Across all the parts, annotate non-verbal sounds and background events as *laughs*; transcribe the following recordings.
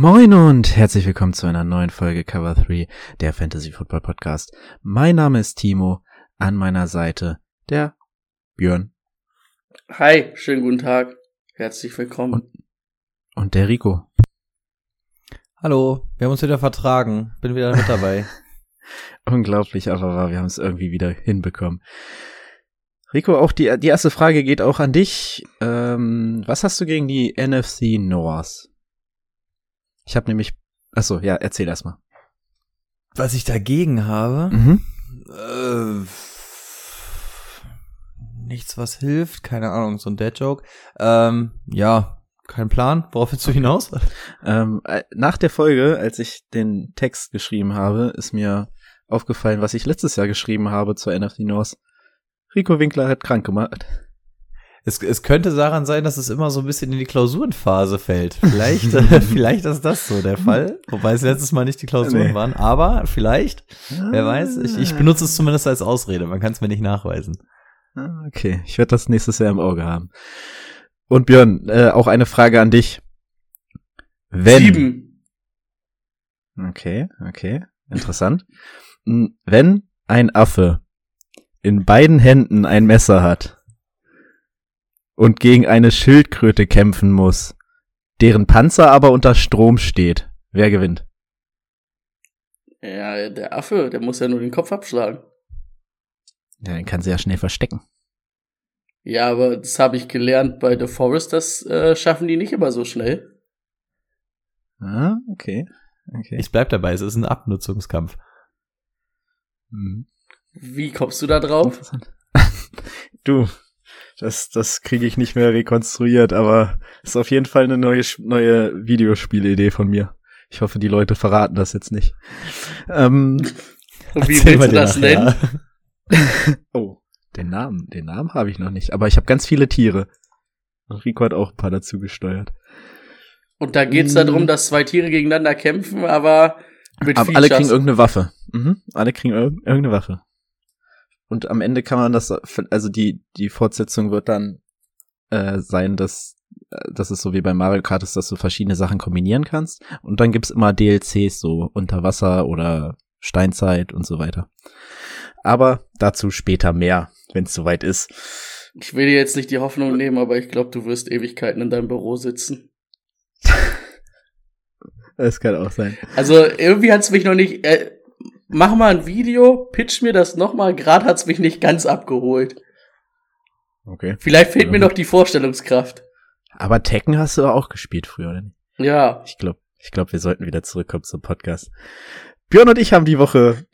Moin und herzlich willkommen zu einer neuen Folge Cover 3, der Fantasy Football Podcast. Mein Name ist Timo, an meiner Seite der Björn Hi, schönen guten Tag. Herzlich willkommen. Und- und der Rico. Hallo, wir haben uns wieder vertragen. Bin wieder mit dabei. *laughs* Unglaublich, aber wahr, wir haben es irgendwie wieder hinbekommen. Rico, auch die, die erste Frage geht auch an dich. Ähm, was hast du gegen die NFC North? Ich habe nämlich, achso, ja, erzähl erst mal. Was ich dagegen habe, Mhm. äh, nichts, was hilft. Keine Ahnung, so ein Dad-Joke. Ähm, ja, kein Plan. Worauf willst du hinaus? Ähm, äh, nach der Folge, als ich den Text geschrieben habe, ist mir aufgefallen, was ich letztes Jahr geschrieben habe zur NFC North. Rico Winkler hat krank gemacht. Es, es könnte daran sein, dass es immer so ein bisschen in die Klausurenphase fällt. Vielleicht, äh, *laughs* *laughs* vielleicht ist das so der Fall. Wobei es letztes Mal nicht die Klausuren Nee. waren. Aber vielleicht, wer weiß. Ich, ich benutze es zumindest als Ausrede. Man kann es mir nicht nachweisen. Ah, Okay, ich werde das nächstes Jahr im Auge haben. Und Björn, äh, auch eine Frage an dich. Wenn, Sieben. Okay, okay, interessant. M, Wenn ein Affe in beiden Händen ein Messer hat und gegen eine Schildkröte kämpfen muss, deren Panzer aber unter Strom steht, wer gewinnt? Ja, der Affe, der muss ja nur den Kopf abschlagen. Ja, den kann sie ja schnell verstecken. Ja, aber das habe ich gelernt bei The Forest, das äh, schaffen die nicht immer so schnell. Ah, okay, okay. Ich bleib dabei. Es ist ein Abnutzungskampf. Mhm. Wie kommst du da drauf? *laughs* Du, das, das kriege ich nicht mehr rekonstruiert, aber ist auf jeden Fall eine neue, neue Videospielidee von mir. Ich hoffe, die Leute verraten das jetzt nicht. Ähm, wie willst du das nennen? *laughs* oh, den Namen, den Namen habe ich noch nicht, aber ich habe ganz viele Tiere. Und Rico hat auch ein paar dazu gesteuert. Und da geht's darum, dass zwei Tiere gegeneinander kämpfen, aber mit Aber alle kriegen irgendeine Waffe. Mhm. Alle kriegen irg irgendeine Waffe. Und am Ende kann man das, also die, die Fortsetzung wird dann äh, sein, dass, äh, dass es so wie bei Mario Kart ist, dass du verschiedene Sachen kombinieren kannst. Und dann gibt's immer DLCs, so Unterwasser oder Steinzeit und so weiter. Aber dazu später mehr, wenn es soweit ist. Ich will dir jetzt nicht die Hoffnung nehmen, aber ich glaube, du wirst Ewigkeiten in deinem Büro sitzen. *laughs* Das kann auch sein. Also irgendwie hat's mich noch nicht. Äh, mach mal ein Video, pitch mir das nochmal. Gerade hat's mich nicht ganz abgeholt. Okay. Vielleicht fehlt Ja, mir noch die Vorstellungskraft. Aber Tekken hast du auch gespielt früher, oder nicht? Ja, Ich glaube, ich glaube, wir sollten wieder zurückkommen zum Podcast. Björn und ich haben die Woche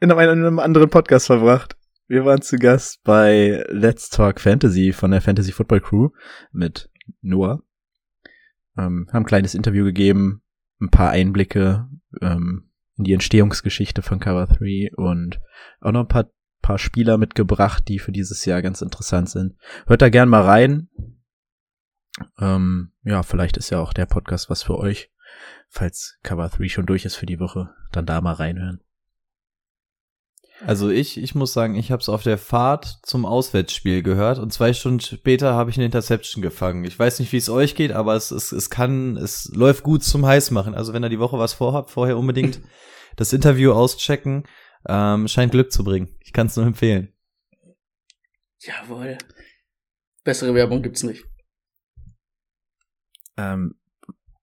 in einem, in einem anderen Podcast verbracht. Wir waren zu Gast bei Let's Talk Fantasy von der Fantasy Football Crew mit Noah. Ähm, haben ein kleines Interview gegeben, ein paar Einblicke ähm, in die Entstehungsgeschichte von Cover 3 und auch noch ein paar, paar Spieler mitgebracht, die für dieses Jahr ganz interessant sind. Hört da gern mal rein. Ähm, ja, vielleicht ist ja auch der Podcast was für euch. Falls Cover 3 schon durch ist für die Woche, dann da mal reinhören. Also ich, ich muss sagen, ich habe es auf der Fahrt zum Auswärtsspiel gehört und zwei Stunden später habe ich eine Interception gefangen. Ich weiß nicht, wie es euch geht, aber es, es, es kann, es läuft gut zum Heißmachen. Also wenn ihr die Woche was vorhabt, vorher unbedingt *laughs* das Interview auschecken. Ähm, scheint Glück zu bringen. Ich kann es nur empfehlen. jawohl. Bessere Werbung gibt's nicht. Ähm,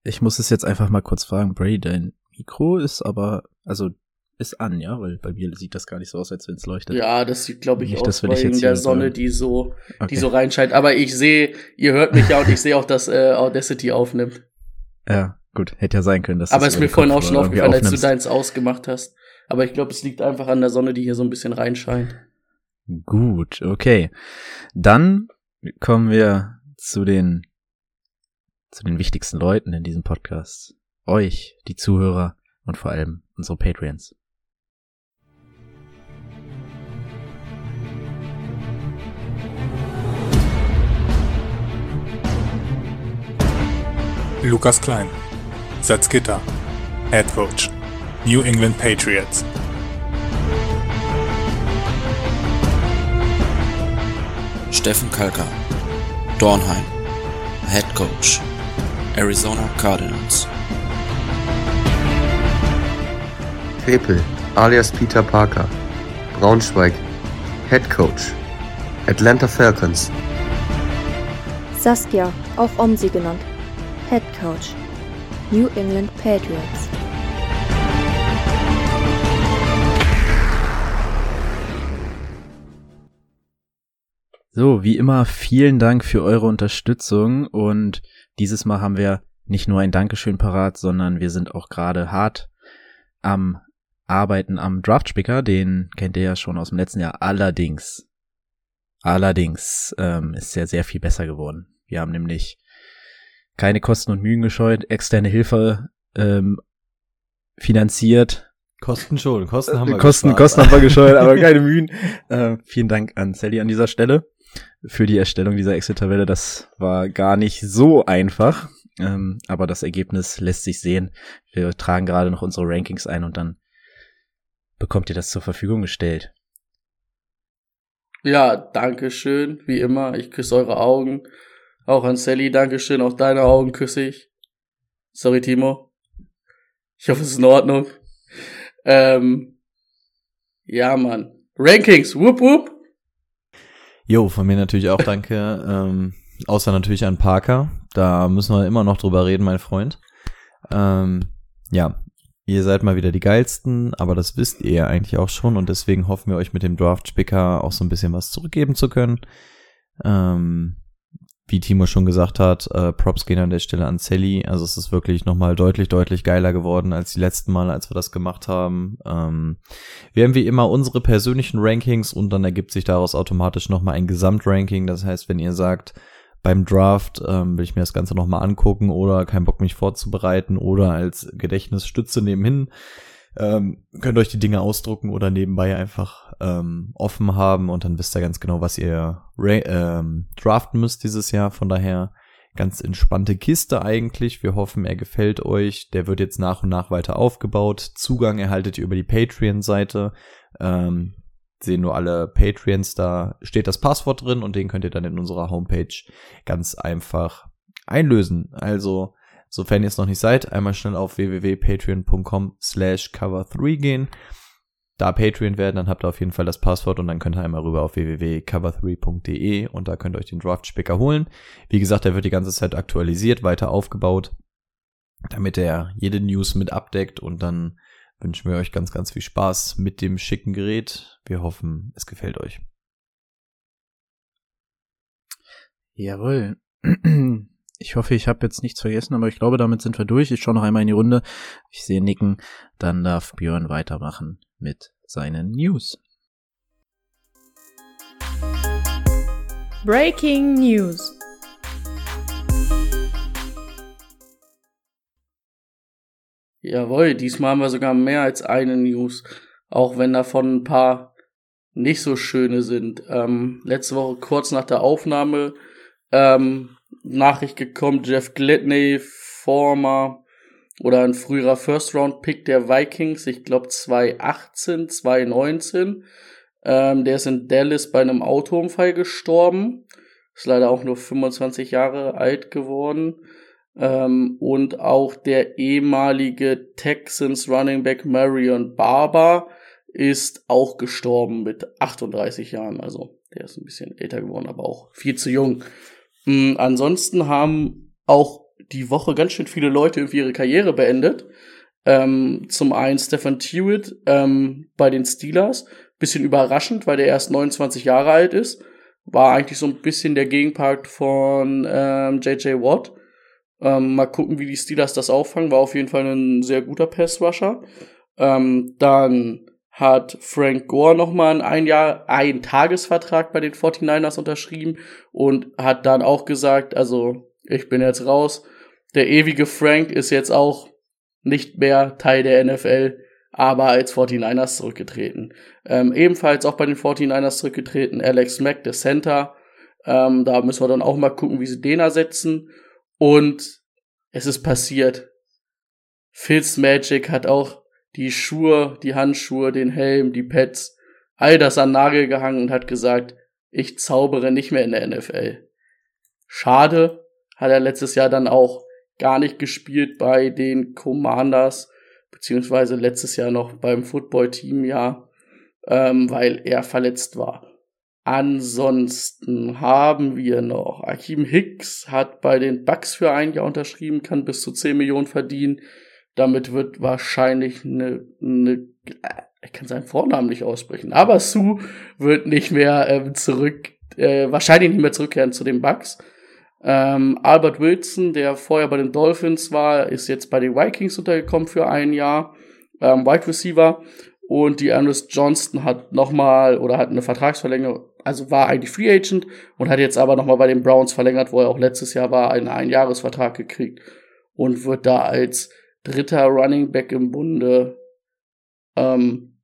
ich muss es jetzt einfach mal kurz fragen, Bray, dein Mikro ist aber, also ist an, ja, weil bei mir sieht das gar nicht so aus, als wenn es leuchtet. Ja, das sieht, glaube ich, Nicht, aus dich wegen jetzt der Sonne, so- die so, okay. die so reinscheint. Aber ich sehe, ihr hört mich ja und ich sehe auch, dass äh, Audacity aufnimmt. Ja, gut, hätte ja sein können, dass Aber das ist mir vorhin auch schon aufgefallen, als du aufnimmst. deins ausgemacht hast. Aber ich glaube, es liegt einfach an der Sonne, die hier so ein bisschen reinscheint. Gut, okay. Dann kommen wir zu den zu den wichtigsten Leuten in diesem Podcast. euch, die Zuhörer und vor allem unsere Patreons. Lukas Klein, Salzgitter, Head Coach, New England Patriots. Steffen Kalker, Dornheim, Head Coach, Arizona Cardinals. Pepel, alias Peter Parker, Braunschweig, Head Coach, Atlanta Falcons. Saskia, auch Omsi genannt, Head Coach, New England Patriots. So, wie immer, vielen Dank für eure Unterstützung und dieses Mal haben wir nicht nur ein Dankeschön parat, sondern wir sind auch gerade hart am Arbeiten am Draftspicker, den kennt ihr ja schon aus dem letzten Jahr. Allerdings, allerdings ähm, ist er sehr viel besser geworden. Wir haben nämlich keine Kosten und Mühen gescheut, externe Hilfe ähm, finanziert. Kosten schon, Kosten haben wir Kosten, gespart. Kosten haben wir gescheut, aber *laughs* keine Mühen. Äh, vielen Dank an Sally an dieser Stelle für die Erstellung dieser Excel-Tabelle. Das war gar nicht so einfach, ähm, aber das Ergebnis lässt sich sehen. Wir tragen gerade noch unsere Rankings ein und dann bekommt ihr das zur Verfügung gestellt. Ja, danke schön, wie immer. Ich küsse eure Augen. Auch an Sally, Dankeschön. Auch deine Augen küsse ich. Sorry, Timo. Ich hoffe, es ist in Ordnung. Ähm, ja, Mann. Rankings, whoop whoop. Jo, von mir natürlich auch danke. *laughs* ähm, außer natürlich an Parker. Da müssen wir immer noch drüber reden, mein Freund. Ähm, ja, ihr seid mal wieder die geilsten, aber das wisst ihr ja eigentlich auch schon und deswegen hoffen wir euch mit dem Draft-Spicker auch so ein bisschen was zurückgeben zu können. Ähm, wie Timo schon gesagt hat, äh, Props gehen an der Stelle an Sally. Also es ist wirklich nochmal deutlich, deutlich geiler geworden als die letzten Mal, als wir das gemacht haben. Ähm, wir haben wie immer unsere persönlichen Rankings und dann ergibt sich daraus automatisch nochmal ein Gesamtranking. Das heißt, wenn ihr sagt, beim Draft ähm, will ich mir das Ganze nochmal angucken oder kein Bock mich vorzubereiten oder als Gedächtnisstütze nebenhin, ähm, könnt euch die Dinge ausdrucken oder nebenbei einfach ähm, offen haben und dann wisst ihr ganz genau, was ihr ähm, draften müsst dieses Jahr. Von daher ganz entspannte Kiste eigentlich. Wir hoffen, er gefällt euch. Der wird jetzt nach und nach weiter aufgebaut. Zugang erhaltet ihr über die Patreon-Seite. Ähm, sehen nur alle Patreons, da steht das Passwort drin und den könnt ihr dann in unserer Homepage ganz einfach einlösen. Also Sofern ihr es noch nicht seid, einmal schnell auf www.patreon.com slash cover3 gehen. Da Patreon werden, dann habt ihr auf jeden Fall das Passwort und dann könnt ihr einmal rüber auf www.cover3.de und da könnt ihr euch den Draft-Spicker holen. Wie gesagt, der wird die ganze Zeit aktualisiert, weiter aufgebaut, damit er jede News mit abdeckt und dann wünschen wir euch ganz, ganz viel Spaß mit dem schicken Gerät. Wir hoffen, es gefällt euch. Jawohl. *clears throat* Ich hoffe, ich habe jetzt nichts vergessen, aber ich glaube, damit sind wir durch. Ich schaue noch einmal in die Runde. Ich sehe Nicken. Dann darf Björn weitermachen mit seinen News. Breaking News. Jawohl, diesmal haben wir sogar mehr als eine News, auch wenn davon ein paar nicht so schöne sind. Ähm, letzte Woche kurz nach der Aufnahme ähm, Nachricht gekommen, Jeff Gladney, former oder ein früherer First-Round-Pick der Vikings, ich glaube 2018, 2019. Ähm, der ist in Dallas bei einem Autounfall gestorben. Ist leider auch nur 25 Jahre alt geworden. Ähm, und auch der ehemalige Texans Running Back Marion Barber ist auch gestorben mit 38 Jahren. Also der ist ein bisschen älter geworden, aber auch viel zu jung. Mhm, ansonsten haben auch die Woche ganz schön viele Leute irgendwie ihre Karriere beendet. Ähm, zum einen Stefan Tewitt ähm, bei den Steelers. Bisschen überraschend, weil der erst 29 Jahre alt ist. War eigentlich so ein bisschen der Gegenpart von ähm, JJ Watt. Ähm, mal gucken, wie die Steelers das auffangen. War auf jeden Fall ein sehr guter Pass-Rusher. Ähm, dann hat Frank Gore nochmal ein Jahr, ein Tagesvertrag bei den 49ers unterschrieben und hat dann auch gesagt, also ich bin jetzt raus. Der ewige Frank ist jetzt auch nicht mehr Teil der NFL, aber als 49ers zurückgetreten. Ähm, ebenfalls auch bei den 49ers zurückgetreten Alex Mack, der Center. Ähm, da müssen wir dann auch mal gucken, wie sie den ersetzen. Und es ist passiert. Fitz Magic hat auch die Schuhe, die Handschuhe, den Helm, die Pads, all das an Nagel gehangen und hat gesagt, ich zaubere nicht mehr in der NFL. Schade, hat er letztes Jahr dann auch gar nicht gespielt bei den Commanders, beziehungsweise letztes Jahr noch beim Football-Team, ja, ähm, weil er verletzt war. Ansonsten haben wir noch Akeem Hicks hat bei den Bucks für ein Jahr unterschrieben, kann bis zu 10 Millionen verdienen. Damit wird wahrscheinlich eine, eine ich kann seinen Vornamen nicht aussprechen, aber Sue wird nicht mehr ähm, zurück, äh, wahrscheinlich nicht mehr zurückkehren zu den Bucks. Ähm, Albert Wilson, der vorher bei den Dolphins war, ist jetzt bei den Vikings untergekommen für ein Jahr. Ähm, Wide Receiver. Und die Ernest Johnston hat nochmal oder hat eine Vertragsverlängerung, also war eigentlich Free Agent und hat jetzt aber nochmal bei den Browns verlängert, wo er auch letztes Jahr war, einen Einjahresvertrag gekriegt und wird da als dritter Running Back im Bunde ähm,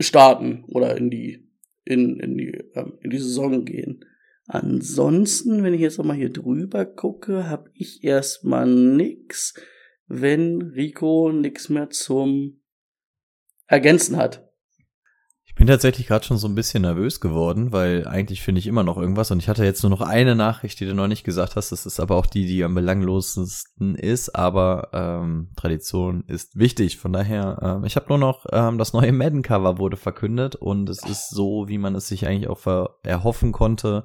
starten oder in die in, in die ähm, in die Saison gehen. Ansonsten, wenn ich jetzt nochmal hier drüber gucke, habe ich erstmal nix, wenn Rico nix mehr zum Ergänzen hat. Ich bin tatsächlich gerade schon so ein bisschen nervös geworden, weil eigentlich finde ich immer noch irgendwas und ich hatte jetzt nur noch eine Nachricht, die du noch nicht gesagt hast. Das ist aber auch die, die am belanglosesten ist, aber ähm, Tradition ist wichtig. Von daher, ähm, ich habe nur noch ähm, das neue Madden-Cover wurde verkündet und es ist so, wie man es sich eigentlich auch erhoffen konnte.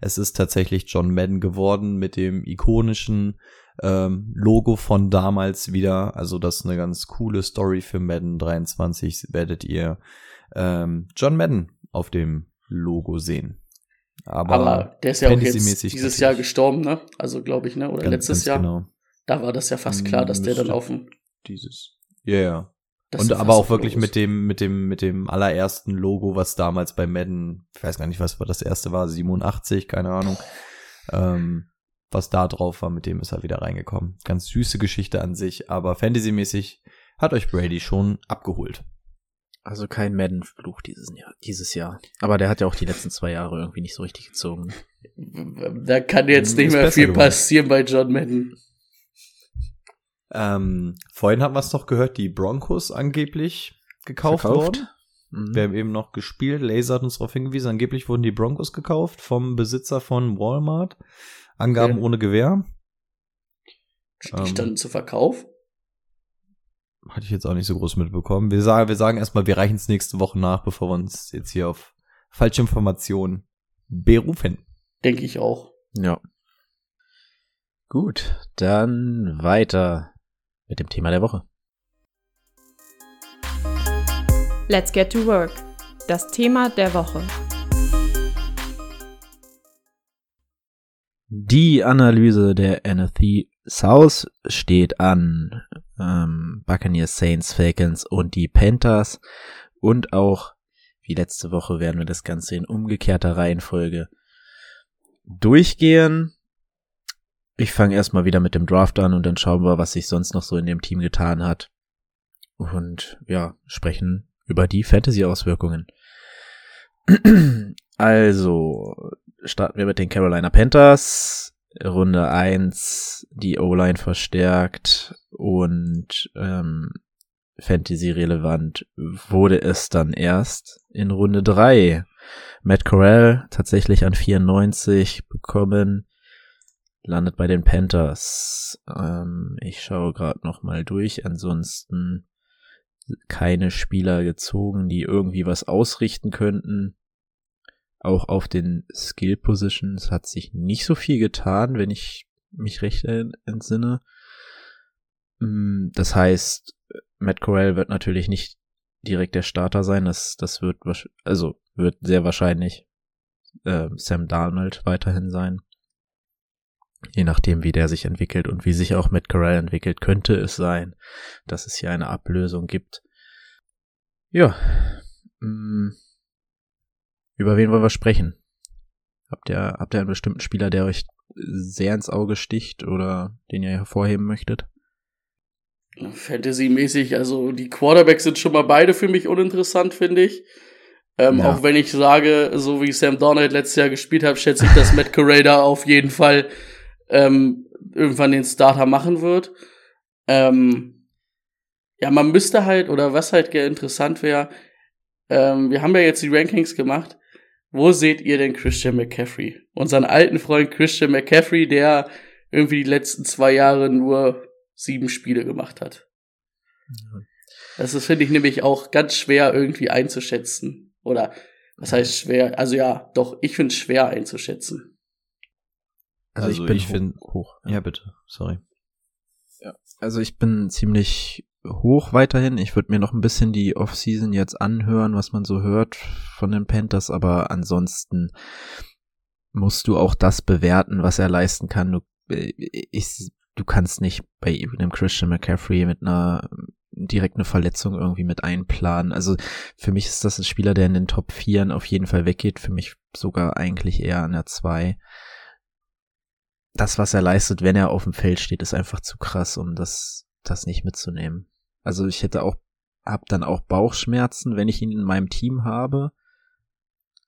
Es ist tatsächlich John Madden geworden mit dem ikonischen ähm, Logo von damals wieder. Also das ist eine ganz coole Story für Madden 23. Werdet ihr ähm, John Madden auf dem Logo sehen. Aber, Aber der ist ja auch jetzt dieses Jahr gestorben, ne? Also glaube ich, ne? Oder ganz, letztes ganz Jahr. Genau. Da war das ja fast klar, dass der dann auf dem dieses. Ja, yeah, ja. Das und aber auch wirklich mit dem, mit dem, mit dem allerersten Logo, was damals bei Madden, ich weiß gar nicht, was das erste war, 87, keine Ahnung, ähm, was da drauf war, mit dem ist er wieder reingekommen. Ganz süße Geschichte an sich, aber Fantasy-mäßig hat euch Brady schon abgeholt. Also kein Madden-Fluch dieses Jahr, dieses Jahr. Aber der hat ja auch die letzten zwei Jahre irgendwie nicht so richtig gezogen. Da kann jetzt hm, nicht mehr viel geworden. passieren bei John Madden. Ähm, vorhin haben wir es doch gehört, die Broncos angeblich gekauft Verkauft. worden. Mhm. Wir haben eben noch gespielt. Laser hat uns darauf hingewiesen, angeblich wurden die Broncos gekauft vom Besitzer von Walmart. Angaben okay. ohne Gewähr. Die standen ähm, zu Verkauf? Hatte ich jetzt auch nicht so groß mitbekommen. Wir sagen, wir sagen erstmal, wir reichen es nächste Woche nach, bevor wir uns jetzt hier auf falsche Informationen berufen. Denke ich auch. Ja. Gut, dann weiter mit dem Thema der Woche. Let's get to work. Das Thema der Woche. Die Analyse der NFC South steht an. Ähm, Buccaneers, Saints, Falcons und die Panthers. Und auch, wie letzte Woche, werden wir das Ganze in umgekehrter Reihenfolge durchgehen. Ich fange erstmal wieder mit dem Draft an und dann schauen wir, was sich sonst noch so in dem Team getan hat. Und ja, sprechen über die Fantasy-Auswirkungen. *clears throat* Also, starten wir mit den Carolina Panthers. Runde 1 die O-Line verstärkt und ähm, Fantasy-relevant wurde es dann erst in Runde 3. Matt Corral tatsächlich an 94 bekommen landet bei den Panthers. Ähm, ich schaue gerade noch mal durch. Ansonsten keine Spieler gezogen, die irgendwie was ausrichten könnten. Auch auf den Skill Positions hat sich nicht so viel getan, wenn ich mich recht entsinne. Mm, das heißt, Matt Corral wird natürlich nicht direkt der Starter sein. Das, das wird, also wird sehr wahrscheinlich äh, Sam Darnold weiterhin sein. Je nachdem, wie der sich entwickelt und wie sich auch Matt Corral entwickelt, könnte es sein, dass es hier eine Ablösung gibt. Ja. Mm. Über wen wollen wir sprechen? Habt ihr, habt ihr einen bestimmten Spieler, der euch sehr ins Auge sticht oder den ihr hervorheben möchtet? Fantasy-mäßig, also die Quarterbacks sind schon mal beide für mich uninteressant, finde ich. Ähm, Ja. Auch wenn ich sage, so wie Sam Donald letztes Jahr gespielt hat, schätze ich, dass Matt Correa *laughs* auf jeden Fall ähm, irgendwann den Starter machen wird. Ähm, ja, man müsste halt, oder was halt interessant wäre, ähm, wir haben ja jetzt die Rankings gemacht. Wo seht ihr denn Christian McCaffrey? Unseren alten Freund Christian McCaffrey, der irgendwie die letzten zwei Jahre nur sieben Spiele gemacht hat. Das ist, finde ich, nämlich auch ganz schwer irgendwie einzuschätzen. Oder was heißt schwer? Also ja, doch, ich finde es schwer einzuschätzen. Also, Also ich bin ich hoch- find- hoch. Ja, bitte. Sorry. Also ich bin ziemlich hoch weiterhin. Ich würde mir noch ein bisschen die Offseason jetzt anhören, was man so hört von den Panthers, aber ansonsten musst du auch das bewerten, was er leisten kann. Du, äh, ich, du kannst nicht bei einem Christian McCaffrey mit einer direkt eine Verletzung irgendwie mit einplanen. Also für mich ist das ein Spieler, der in den Top 4 auf jeden Fall weggeht. Für mich sogar eigentlich eher an der 2 das, was er leistet, wenn er auf dem Feld steht, ist einfach zu krass, um das, das nicht mitzunehmen. Also ich hätte auch, hab dann auch Bauchschmerzen, wenn ich ihn in meinem Team habe.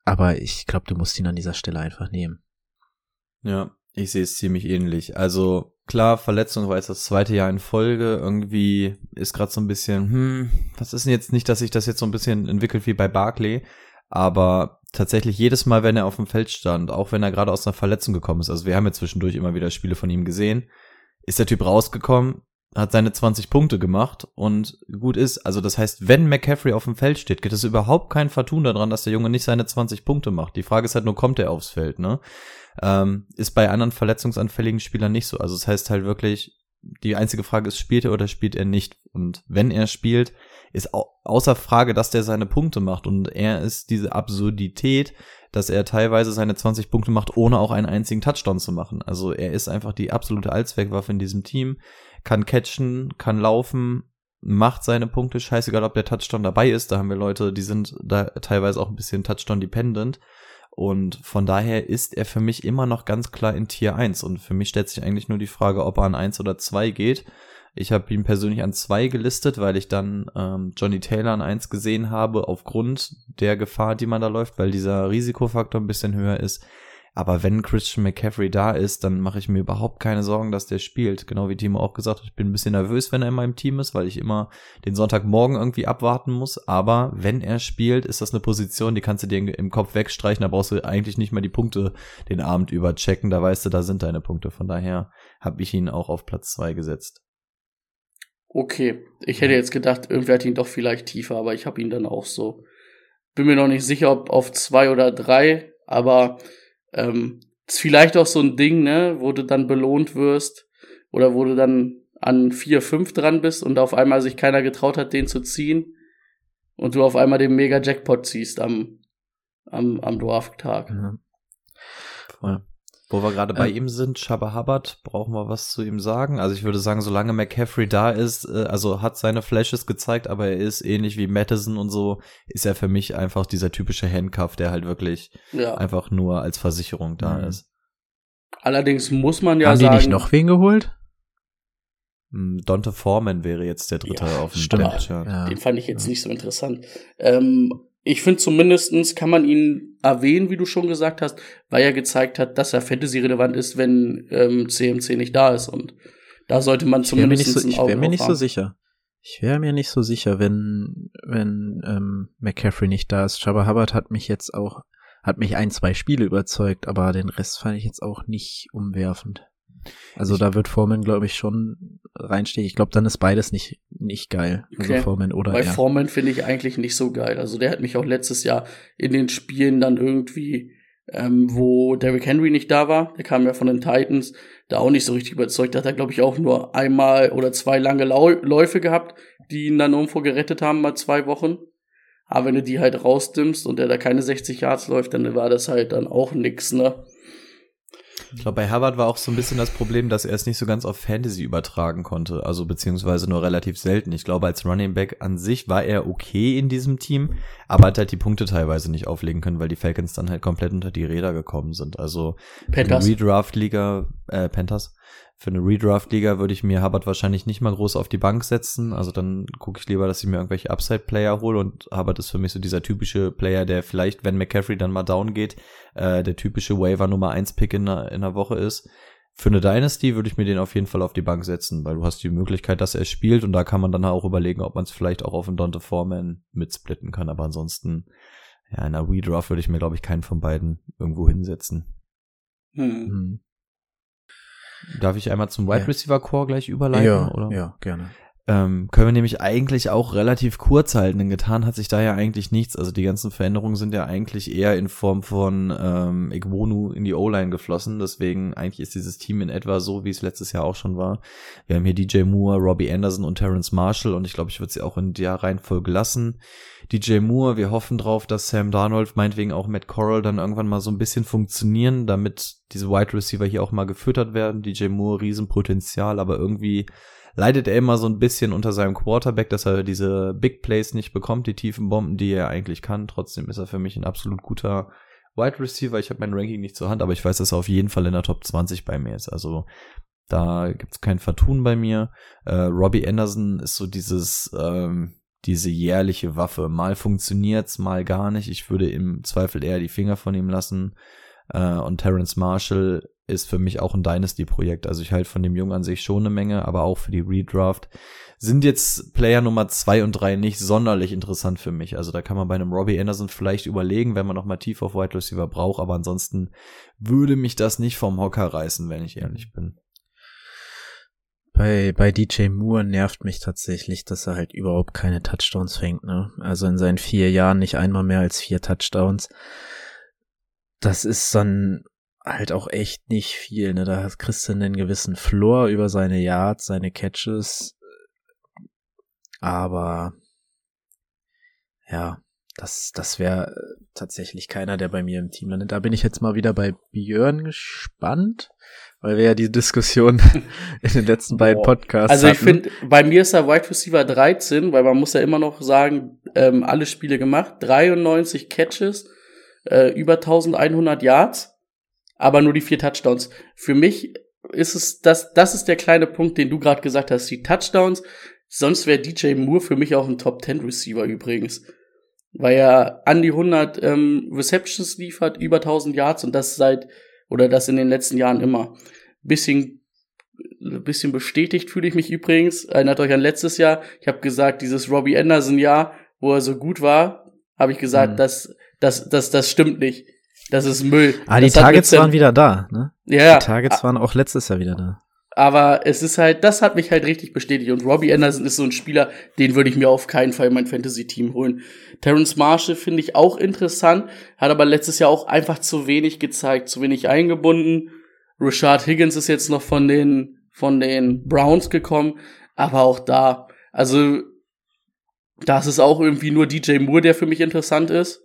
Aber ich glaube, du musst ihn an dieser Stelle einfach nehmen. Ja, ich sehe es ziemlich ähnlich. Also klar, Verletzung war jetzt das zweite Jahr in Folge. Irgendwie ist gerade so ein bisschen, hm, was ist denn jetzt nicht, dass sich das jetzt so ein bisschen entwickelt wie bei Barclay, aber tatsächlich jedes Mal, wenn er auf dem Feld stand, auch wenn er gerade aus einer Verletzung gekommen ist, also wir haben ja zwischendurch immer wieder Spiele von ihm gesehen, ist der Typ rausgekommen, hat seine 20 Punkte gemacht und gut ist, also das heißt, wenn McCaffrey auf dem Feld steht, gibt es überhaupt kein Vertun daran, dass der Junge nicht seine 20 Punkte macht. Die Frage ist halt nur, kommt er aufs Feld, ne? Ähm, ist bei anderen verletzungsanfälligen Spielern nicht so. Also das heißt halt wirklich, die einzige Frage ist, spielt er oder spielt er nicht? Und wenn er spielt, ist au außer Frage, dass der seine Punkte macht. Und er ist diese Absurdität, dass er teilweise seine 20 Punkte macht, ohne auch einen einzigen Touchdown zu machen. Also er ist einfach die absolute Allzweckwaffe in diesem Team, kann catchen, kann laufen, macht seine Punkte, scheißegal, ob der Touchdown dabei ist. Da haben wir Leute, die sind da teilweise auch ein bisschen Touchdown-dependent. Und von daher ist er für mich immer noch ganz klar in Tier 1. Und für mich stellt sich eigentlich nur die Frage, ob er an 1 oder 2 geht. Ich habe ihn persönlich an 2 gelistet, weil ich dann ähm, Johnny Taylor an 1 gesehen habe, aufgrund der Gefahr, die man da läuft, weil dieser Risikofaktor ein bisschen höher ist. Aber wenn Christian McCaffrey da ist, dann mache ich mir überhaupt keine Sorgen, dass der spielt. Genau wie Timo auch gesagt hat, ich bin ein bisschen nervös, wenn er in meinem Team ist, weil ich immer den Sonntagmorgen irgendwie abwarten muss. Aber wenn er spielt, ist das eine Position, die kannst du dir im Kopf wegstreichen. Da brauchst du eigentlich nicht mal die Punkte den Abend über checken. Da weißt du, da sind deine Punkte. Von daher habe ich ihn auch auf Platz zwei gesetzt. Okay, ich hätte jetzt gedacht, irgendwer hat ihn doch vielleicht tiefer, aber ich habe ihn dann auch so. Bin mir noch nicht sicher, ob auf zwei oder drei, aber ähm, ist vielleicht auch so ein Ding, ne, wo du dann belohnt wirst oder wo du dann an vier, fünf dran bist und auf einmal sich keiner getraut hat, den zu ziehen und du auf einmal den Mega Jackpot ziehst am am, am Draft-Tag. Ja. Voll. Wo wir gerade bei Ähm. ihm sind, Shabba Hubbard, brauchen wir was zu ihm sagen? Also ich würde sagen, solange McCaffrey da ist, äh, also hat seine Flashes gezeigt, aber er ist ähnlich wie Madison und so, ist er für mich einfach dieser typische Handcuff, der halt wirklich Ja. einfach nur als Versicherung da Mhm. ist. Allerdings muss man ja Haben die sagen, nicht noch wen geholt? Hm, Dante Foreman wäre jetzt der dritte Ja, auf dem stimmt. Ja. Den fand ich jetzt nicht so interessant. Ähm, ich finde zumindestens kann man ihn erwähnen, wie du schon gesagt hast, weil er gezeigt hat, dass er Fantasy-relevant ist, wenn ähm, CMC nicht da ist. Und da sollte man Ich wäre mir zumindest nicht so, ich Auge wär mir nicht so sicher. Ich wäre mir nicht so sicher, wenn, wenn ähm, McCaffrey nicht da ist. Jabba Hubbard hat mich jetzt auch, hat mich ein, zwei Spiele überzeugt, aber den Rest fand ich jetzt auch nicht umwerfend. Also Ich- da wird Foreman, glaube ich, schon reinstechen. Ich glaube, dann ist beides nicht, nicht geil. Also Okay. Foreman oder Bei er. Foreman finde ich eigentlich nicht so geil. Also der hat mich auch letztes Jahr in den Spielen dann irgendwie, ähm, wo Derrick Henry nicht da war, der kam ja von den Titans, da auch nicht so richtig überzeugt. Da hat er, glaube ich, auch nur einmal oder zwei lange Lau Läufe gehabt, die ihn dann irgendwo gerettet haben, mal zwei Wochen. Aber wenn du die halt rausdimmst und der da keine 60 Yards läuft, dann war das halt dann auch nix, ne? Ich glaube, bei Hubbard war auch so ein bisschen das Problem, dass er es nicht so ganz auf Fantasy übertragen konnte, also beziehungsweise nur relativ selten. Ich glaube, als Running Back an sich war er okay in diesem Team, aber hat halt die Punkte teilweise nicht auflegen können, weil die Falcons dann halt komplett unter die Räder gekommen sind. Also Panthers. Redraft-Liga, äh, Panthers, Für eine Redraft-Liga würde ich mir Hubbard wahrscheinlich nicht mal groß auf die Bank setzen. Also dann gucke ich lieber, dass ich mir irgendwelche Upside-Player hole und Hubbard ist für mich so dieser typische Player, der vielleicht, wenn McCaffrey dann mal down geht, äh, der typische Waiver Nummer 1 Pick in der, in der Woche ist. Für eine Dynasty würde ich mir den auf jeden Fall auf die Bank setzen, weil du hast die Möglichkeit, dass er spielt und da kann man dann auch überlegen, ob man es vielleicht auch auf einen Dante Foreman mitsplitten kann. Aber ansonsten, ja, in einer Redraft würde ich mir, glaube ich, keinen von beiden irgendwo hinsetzen. Hm. Hm. Darf ich einmal zum Wide. Receiver Core gleich überleiten? Ja, oder? ja, gerne. Ähm, können wir nämlich eigentlich auch relativ kurz halten, denn getan hat sich da ja eigentlich nichts. Also die ganzen Veränderungen sind ja eigentlich eher in Form von ähm, Igwonu in die O-Line geflossen. Deswegen eigentlich ist dieses Team in etwa so, wie es letztes Jahr auch schon war. Wir haben hier DJ Moore, Robbie Anderson und Terrence Marshall und ich glaube, ich würde sie auch in der Reihenfolge lassen. DJ Moore, wir hoffen drauf, dass Sam Darnold, meinetwegen auch Matt Corral, dann irgendwann mal so ein bisschen funktionieren, damit diese Wide Receiver hier auch mal gefüttert werden. DJ Moore, Riesenpotenzial, aber irgendwie leidet er immer so ein bisschen unter seinem Quarterback, dass er diese Big Plays nicht bekommt, die tiefen Bomben, die er eigentlich kann. Trotzdem ist er für mich ein absolut guter Wide Receiver. Ich habe mein Ranking nicht zur Hand, aber ich weiß, dass er auf jeden Fall in der Top 20 bei mir ist. Also da gibt's kein Vertun bei mir. Äh, Robbie Anderson ist so dieses ähm, diese jährliche Waffe. Mal funktioniert's, mal gar nicht. Ich würde im Zweifel eher die Finger von ihm lassen. Äh, und Terrence Marshall ist für mich auch ein Dynasty-Projekt. Also ich halte von dem Jungen an sich schon eine Menge, aber auch für die Redraft sind jetzt Player Nummer zwei und drei nicht sonderlich interessant für mich. Also da kann man bei einem Robbie Anderson vielleicht überlegen, wenn man noch mal tief auf Wide Receiver braucht, aber ansonsten würde mich das nicht vom Hocker reißen, wenn ich ehrlich bin. Bei, bei DJ Moore nervt mich tatsächlich, dass er halt überhaupt keine Touchdowns fängt, ne? Also in seinen vier Jahren nicht einmal mehr als vier Touchdowns. Das ist dann halt auch echt nicht viel, ne? Da kriegst du einen gewissen Floor über seine Yards, seine Catches. Aber, ja, das, das wäre tatsächlich keiner, der bei mir im Team landet. Da bin ich jetzt mal wieder bei Björn gespannt, weil wir ja die Diskussion *laughs* in den letzten beiden. Podcasts Also ich finde, bei mir ist er Wide Receiver 13, weil man muss ja immer noch sagen, ähm, alle Spiele gemacht, 93 Catches, äh, über 1100 Yards, aber nur die vier Touchdowns. Für mich ist es, das, das ist der kleine Punkt, den du gerade gesagt hast, die Touchdowns. Sonst wäre DJ Moore für mich auch ein Top 10 Receiver übrigens. Weil er an die 100 ähm, Receptions liefert, über 1000 Yards und das seit, oder das in den letzten Jahren immer. Bisschen ein bisschen bestätigt fühle ich mich übrigens. Erinnert euch an letztes Jahr. Ich habe gesagt, dieses Robbie Anderson Jahr, wo er so gut war, habe ich gesagt, Mhm. das, das, das, das stimmt nicht. Das ist Müll. Ah, die Targets waren wieder da, ne? Ja, Die Targets waren auch letztes Jahr wieder da. Aber es ist halt, das hat mich halt richtig bestätigt. Und Robbie Anderson ist so ein Spieler, den würde ich mir auf keinen Fall in mein Fantasy-Team holen. Terrence Marshall finde ich auch interessant, hat aber letztes Jahr auch einfach zu wenig gezeigt, zu wenig eingebunden. Rashad Higgins ist jetzt noch von den, von den Browns gekommen, aber auch da, also, das ist auch irgendwie nur DJ Moore, der für mich interessant ist.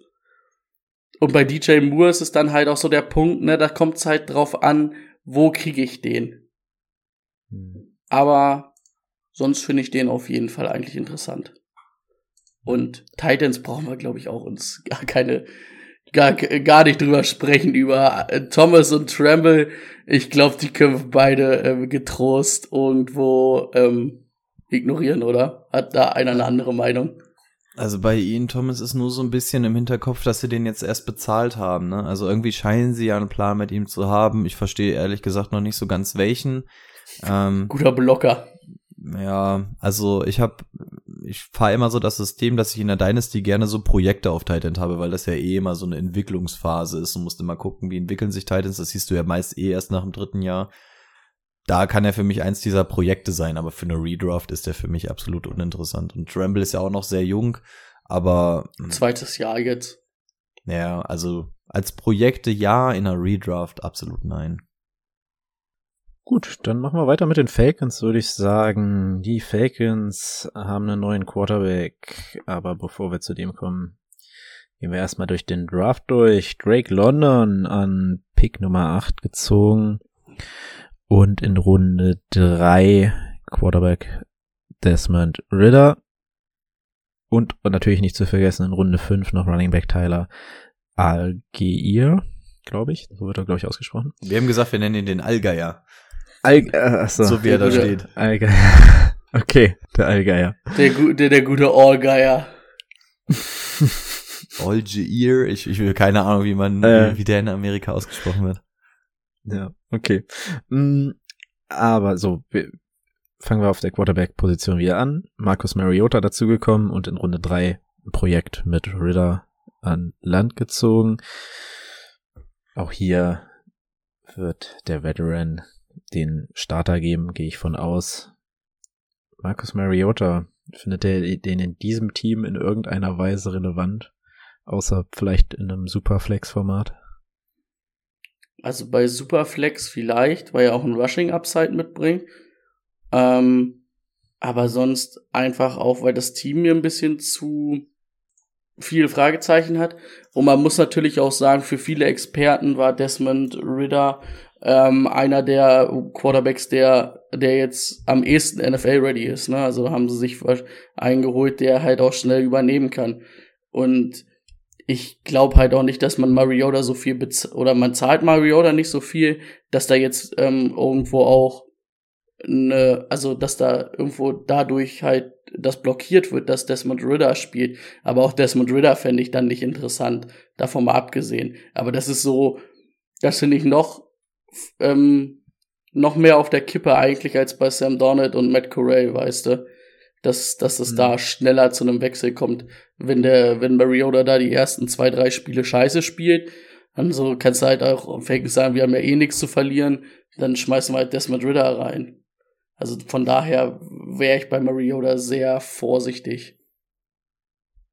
Und bei DJ Moore ist es dann halt auch so der Punkt, ne, da kommt es halt drauf an, wo kriege ich den. Aber sonst finde ich den auf jeden Fall eigentlich interessant. Und Titans brauchen wir, glaube ich, auch uns *laughs* gar keine, gar, gar nicht drüber sprechen über äh, Thomas und Tremble. Ich glaube, die können wir beide ähm, getrost irgendwo ähm, ignorieren, oder? Hat da einer eine andere Meinung? Also bei Ihnen, Thomas, ist nur so ein bisschen im Hinterkopf, dass sie den jetzt erst bezahlt haben. Ne? Also irgendwie scheinen sie ja einen Plan mit ihm zu haben. Ich verstehe ehrlich gesagt noch nicht so ganz welchen. Ähm, Guter Blocker. ja, also ich habe, ich fahre immer so das System, dass ich in der Dynasty gerne so Projekte auf Titan habe, weil das ja eh immer so eine Entwicklungsphase ist. Du musst immer gucken, wie entwickeln sich Titans. Das siehst du ja meist eh erst nach dem dritten Jahr. Da kann er für mich eins dieser Projekte sein, aber für eine Redraft ist er für mich absolut uninteressant. Und Tremble ist ja auch noch sehr jung, aber Zweites Jahr jetzt. ja, also als Projekte ja, in einer Redraft absolut nein. Gut, dann machen wir weiter mit den Falcons, würde ich sagen. Die Falcons haben einen neuen Quarterback, aber bevor wir zu dem kommen, gehen wir erstmal durch den Draft durch. Drake London an Pick Nummer 8 gezogen und in Runde 3 Quarterback Desmond Ritter und, und natürlich nicht zu vergessen in Runde 5 noch Running Back Tyler Algeir, glaube ich. So wird er, glaube ich, ausgesprochen. Wir haben gesagt, wir nennen ihn den Allgeier. Al äh, achso. So wie er da steht. Allgeier. *laughs* Okay, der Allgeier. Der, der, der gute Allgeier. *laughs* Algier, ich, ich will keine Ahnung, wie man, Äh. wie der in Amerika ausgesprochen wird. Ja, okay. Mm, Aber so, wir, fangen wir auf der Quarterback-Position wieder an. Marcus Mariota dazugekommen und in Runde drei ein Projekt mit Ritter an Land gezogen. Auch hier wird der Veteran den Starter geben, gehe ich von aus. Marcus Mariota, findet er den in diesem Team in irgendeiner Weise relevant? Außer vielleicht in einem Superflex-Format? Also bei Superflex vielleicht, weil er auch ein Rushing Upside mitbringt. Ähm, aber sonst einfach auch, weil das Team mir ein bisschen zu viele Fragezeichen hat. Und man muss natürlich auch sagen, für viele Experten war Desmond Ritter ähm, einer der Quarterbacks, der, der jetzt am ehesten NFL-ready ist. Ne? Also haben sie sich eingeholt, der halt auch schnell übernehmen kann. Und ich glaube halt auch nicht, dass man Mariota so viel bez oder man zahlt Mariota nicht so viel, dass da jetzt ähm, irgendwo auch eine, also dass da irgendwo dadurch halt das blockiert wird, dass Desmond Ritter spielt. Aber auch Desmond Ritter fände ich dann nicht interessant, davon mal abgesehen. Aber das ist so, das finde ich noch ähm, noch mehr auf der Kippe eigentlich als bei Sam Donald und Matt Corral, weißt du dass, dass es mhm. da schneller zu einem Wechsel kommt. Wenn der, wenn Mariota da die ersten zwei, drei Spiele scheiße spielt, dann so kannst du halt auch Fake sagen, wir haben ja eh nichts zu verlieren, dann schmeißen wir halt Desmond Ritter rein. Also von daher wäre ich bei Mariota sehr vorsichtig.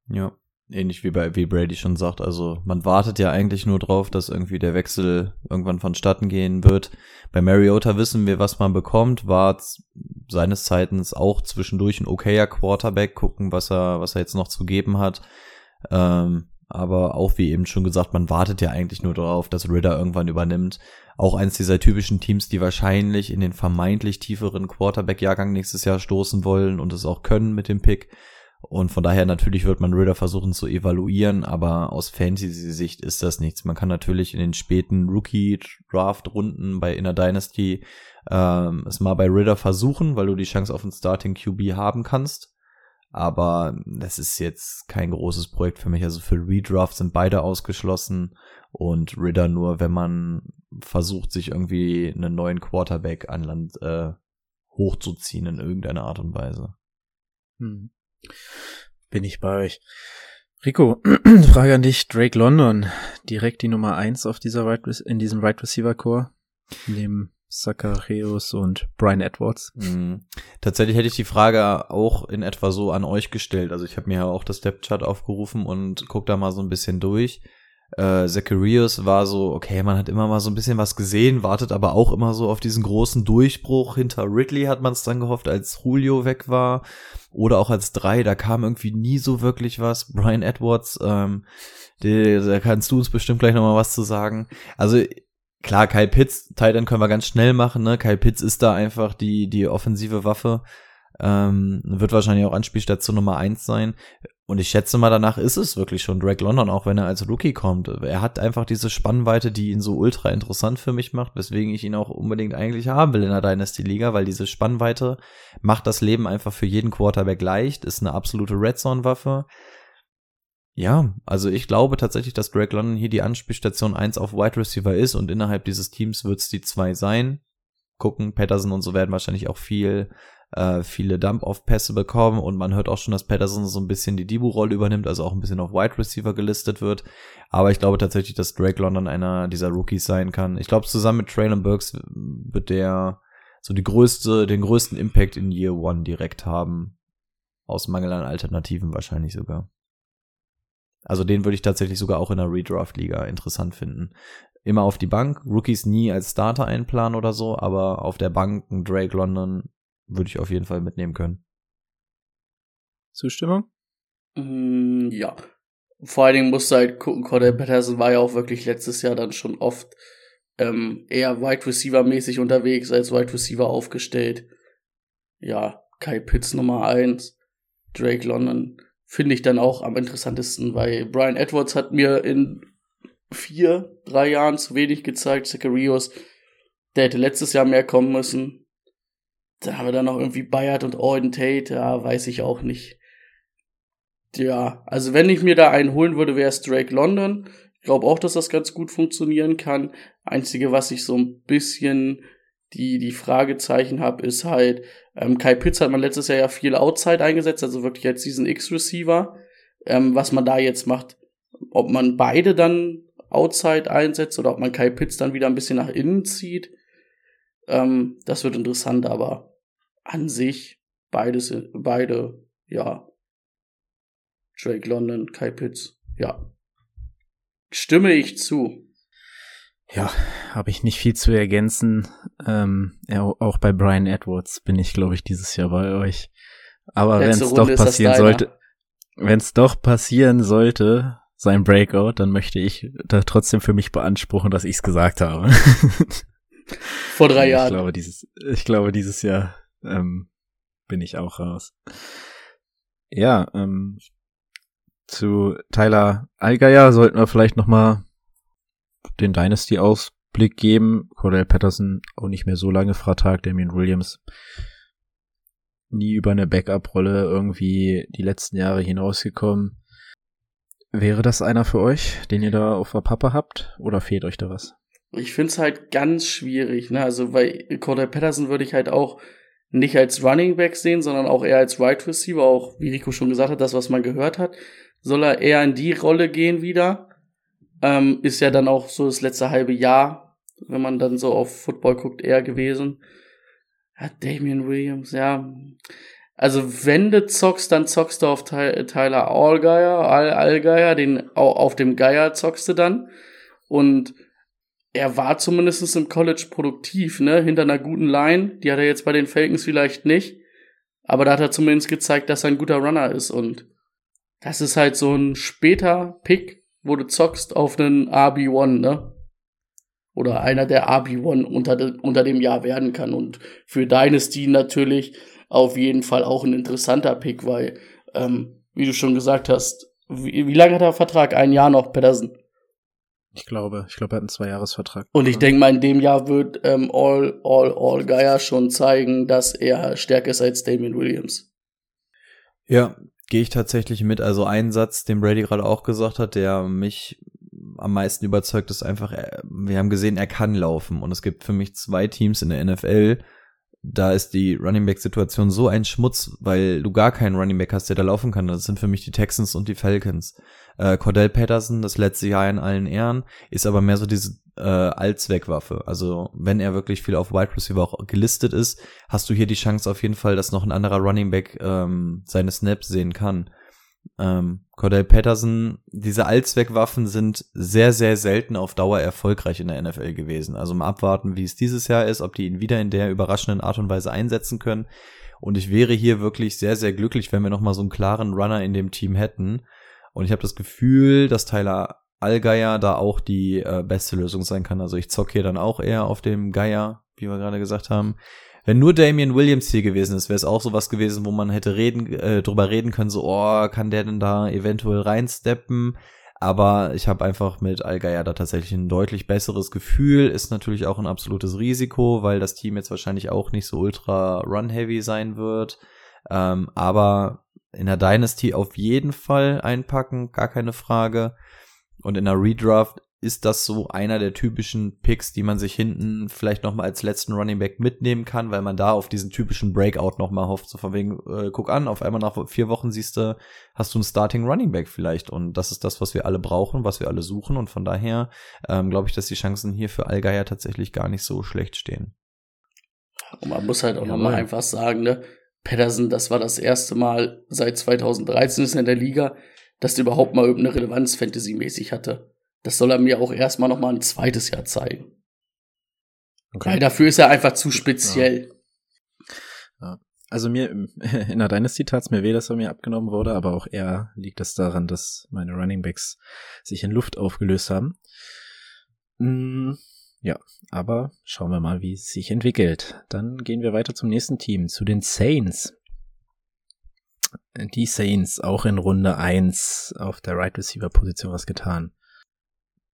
Ja, ähnlich wie bei wie Brady schon sagt, also man wartet ja eigentlich nur drauf, dass irgendwie der Wechsel irgendwann vonstatten gehen wird. Bei Mariota wissen wir, was man bekommt, war seines Zeitens auch zwischendurch ein okayer Quarterback, gucken, was er, was er jetzt noch zu geben hat. Ähm, aber auch wie eben schon gesagt, man wartet ja eigentlich nur darauf, dass Ritter irgendwann übernimmt. Auch eins dieser typischen Teams, die wahrscheinlich in den vermeintlich tieferen Quarterback-Jahrgang nächstes Jahr stoßen wollen und es auch können mit dem Pick. Und von daher natürlich wird man Ritter versuchen zu evaluieren, aber aus Fantasy-Sicht ist das nichts. Man kann natürlich in den späten Rookie-Draft-Runden bei Inner Dynasty ähm, es mal bei Ritter versuchen, weil du die Chance auf einen Starting QB haben kannst. Aber das ist jetzt kein großes Projekt für mich. Also für Redraft sind beide ausgeschlossen und Ritter nur, wenn man versucht, sich irgendwie einen neuen Quarterback an Land äh, hochzuziehen in irgendeiner Art und Weise. Hm. Bin ich bei euch. Rico, *clears throat* Frage an dich. Drake London, direkt die Nummer eins auf dieser right, in diesem Right Receiver Core, neben Zacharias und Brian Edwards. Mhm. Tatsächlich hätte ich die Frage auch in etwa so an euch gestellt. Also ich habe mir ja auch das Depth Chart aufgerufen und guck da mal so ein bisschen durch. Äh, Zacharias war so, okay, man hat immer mal so ein bisschen was gesehen, wartet aber auch immer so auf diesen großen Durchbruch. Hinter Ridley hat man es dann gehofft, als Julio weg war. Oder auch als drei, da kam irgendwie nie so wirklich was. Brian Edwards, ähm, da kannst du uns bestimmt gleich nochmal was zu sagen. Also klar, Kyle Pitts, Titan können wir ganz schnell machen, ne? Kyle Pitts ist da einfach die, die offensive Waffe. Ähm, wird wahrscheinlich auch Anspielstation Nummer eins sein. Und ich schätze mal, danach ist es wirklich schon Drake London, auch wenn er als Rookie kommt. Er hat einfach diese Spannweite, die ihn so ultra interessant für mich macht, weswegen ich ihn auch unbedingt eigentlich haben will in der Dynasty-Liga, weil diese Spannweite macht das Leben einfach für jeden Quarterback leicht, ist eine absolute Red Zone-Waffe. Ja, also ich glaube tatsächlich, dass Drake London hier die Anspielstation 1 auf Wide Receiver ist und innerhalb dieses Teams wird es die 2 sein. Gucken, Patterson und so werden wahrscheinlich auch viel äh, viele Dump-Off-Pässe bekommen und man hört auch schon, dass Patterson so ein bisschen die Dibu-Rolle übernimmt, also auch ein bisschen auf Wide Receiver gelistet wird. Aber ich glaube tatsächlich, dass Drake London einer dieser Rookies sein kann. Ich glaube, zusammen mit Traylon Burks wird der so die größte, den größten Impact in Year One direkt haben. Aus Mangel an Alternativen wahrscheinlich sogar. Also den würde ich tatsächlich sogar auch in der Redraft-Liga interessant finden. Immer auf die Bank, Rookies nie als Starter einplanen oder so, aber auf der Bank ein Drake London würde ich auf jeden Fall mitnehmen können. Zustimmung? Mm, ja. Vor allen Dingen musst du halt gucken, Cordell Patterson war ja auch wirklich letztes Jahr dann schon oft ähm, eher Wide Receiver mäßig unterwegs als Wide Receiver aufgestellt. Ja, Kai Pitts Nummer eins, Drake London finde ich dann auch am interessantesten, weil Brian Edwards hat mir in vier, drei Jahren zu wenig gezeigt. Zacharias Der hätte letztes Jahr mehr kommen müssen. Da haben wir dann noch irgendwie Bayard und Auden Tate, ja, weiß ich auch nicht. Ja, also wenn ich mir da einen holen würde, wäre es Drake London. Ich glaube auch, dass das ganz gut funktionieren kann. Einzige, was ich so ein bisschen die, die Fragezeichen habe, ist halt, ähm, Kai Pitts hat man letztes Jahr ja viel Outside eingesetzt, also wirklich als diesen X-Receiver. Ähm, was man da jetzt macht, ob man beide dann Outside einsetzt oder ob man Kai Pitts dann wieder ein bisschen nach innen zieht, ähm, das wird interessant, aber an sich beides, beide, ja. Drake London, Kai Pitts, ja. Stimme ich zu. Ja, habe ich nicht viel zu ergänzen. Ähm, ja, auch bei Brian Edwards bin ich, glaube ich, dieses Jahr bei euch. Aber wenn es doch passieren sollte, wenn es doch passieren sollte, sein Breakout, dann möchte ich da trotzdem für mich beanspruchen, dass ich es gesagt habe. *laughs* Vor drei Jahren. Ich glaube, dieses, ich glaube, dieses Jahr ähm, bin ich auch raus. Ja, ähm, zu Tyler Allgeier sollten wir vielleicht noch mal den Dynasty-Ausblick geben. Cordell Patterson auch nicht mehr so lange Freitag, Damien Williams nie über eine Backup-Rolle irgendwie die letzten Jahre hinausgekommen. Wäre das einer für euch, den ihr da auf der Pappe habt, oder fehlt euch da was? Ich find's halt ganz schwierig, ne? Also bei Cordell Patterson würde ich halt auch nicht als Running Back sehen, sondern auch eher als Wide Receiver, auch wie Rico schon gesagt hat, das, was man gehört hat, soll er eher in die Rolle gehen wieder. Ähm, ist ja dann auch so das letzte halbe Jahr, wenn man dann so auf Football guckt, eher gewesen. Ja, Damian Williams, ja. Also wenn du zockst, dann zockst du auf Tyler Allgeier, All Allgeier, den auf dem Geier zockst du dann. Und er war zumindest im College produktiv, ne? Hinter einer guten Line. Die hat er jetzt bei den Falcons vielleicht nicht. Aber da hat er zumindest gezeigt, dass er ein guter Runner ist. Und das ist halt so ein später Pick, wo du zockst auf einen RB1, ne? Oder einer, der RB1 unter, de, unter dem Jahr werden kann. Und für Dynasty natürlich auf jeden Fall auch ein interessanter Pick, weil, ähm, wie du schon gesagt hast, wie, wie lange hat er Vertrag? Ein Jahr noch, Pedersen? Ich glaube, ich glaube, er hat einen Zweijahresvertrag. Und ich denke mal, in dem Jahr wird ähm, All, All, All Geier schon zeigen, dass er stärker ist als Damien Williams. Ja, gehe ich tatsächlich mit. Also ein Satz, den Brady gerade auch gesagt hat, der mich am meisten überzeugt, ist einfach, wir haben gesehen, er kann laufen. Und es gibt für mich zwei Teams in der NFL, da ist die Running Back Situation so ein Schmutz, weil du gar keinen Running Back hast, der da laufen kann. Das sind für mich die Texans und die Falcons. Äh, Cordell Patterson, das letzte Jahr in allen Ehren, ist aber mehr so diese äh, Allzweckwaffe. Also wenn er wirklich viel auf Wide Receiver auch gelistet ist, hast du hier die Chance auf jeden Fall, dass noch ein anderer Running Back ähm, seine Snaps sehen kann. Ähm, Cordell Patterson, diese Allzweckwaffen sind sehr, sehr selten auf Dauer erfolgreich in der NFL gewesen. Also mal abwarten, wie es dieses Jahr ist, ob die ihn wieder in der überraschenden Art und Weise einsetzen können. Und ich wäre hier wirklich sehr, sehr glücklich, wenn wir nochmal so einen klaren Runner in dem Team hätten. Und ich habe das Gefühl, dass Tyler Allgeier da auch die äh, beste Lösung sein kann. Also ich zock hier dann auch eher auf dem Geier, wie wir gerade gesagt haben. Wenn nur Damian Williams hier gewesen ist, wäre es auch sowas gewesen, wo man hätte reden, äh, drüber reden können, so, oh, kann der denn da eventuell reinsteppen? Aber ich habe einfach mit Allgeier da tatsächlich ein deutlich besseres Gefühl. Ist natürlich auch ein absolutes Risiko, weil das Team jetzt wahrscheinlich auch nicht so ultra run-heavy sein wird. Ähm, aber in der Dynasty auf jeden Fall einpacken, gar keine Frage. Und in der Redraft ist das so einer der typischen Picks, die man sich hinten vielleicht nochmal als letzten Running Back mitnehmen kann, weil man da auf diesen typischen Breakout nochmal hofft. So von wegen, äh, guck an, auf einmal nach vier Wochen siehst du, hast du einen Starting Running Back vielleicht. Und das ist das, was wir alle brauchen, was wir alle suchen. Und von daher ähm, glaube ich, dass die Chancen hier für Allgeier tatsächlich gar nicht so schlecht stehen. Und man muss halt auch ja, nochmal einfach sagen, ne, Pedersen, das war das erste Mal seit 2013 ist er in der Liga, dass der überhaupt mal irgendeine Relevanz fantasymäßig hatte. Das soll er mir auch erstmal noch mal ein zweites Jahr zeigen. Okay. Weil dafür ist er einfach zu speziell. Ja. Ja. Also mir *laughs* in der Dynasty tat es mir weh, dass er mir abgenommen wurde, aber auch eher liegt es das daran, dass meine Running Backs sich in Luft aufgelöst haben. Mm, ja, aber schauen wir mal, wie es sich entwickelt. Dann gehen wir weiter zum nächsten Team, zu den Saints. Die Saints auch in Runde 1 auf der Right Receiver Position was getan.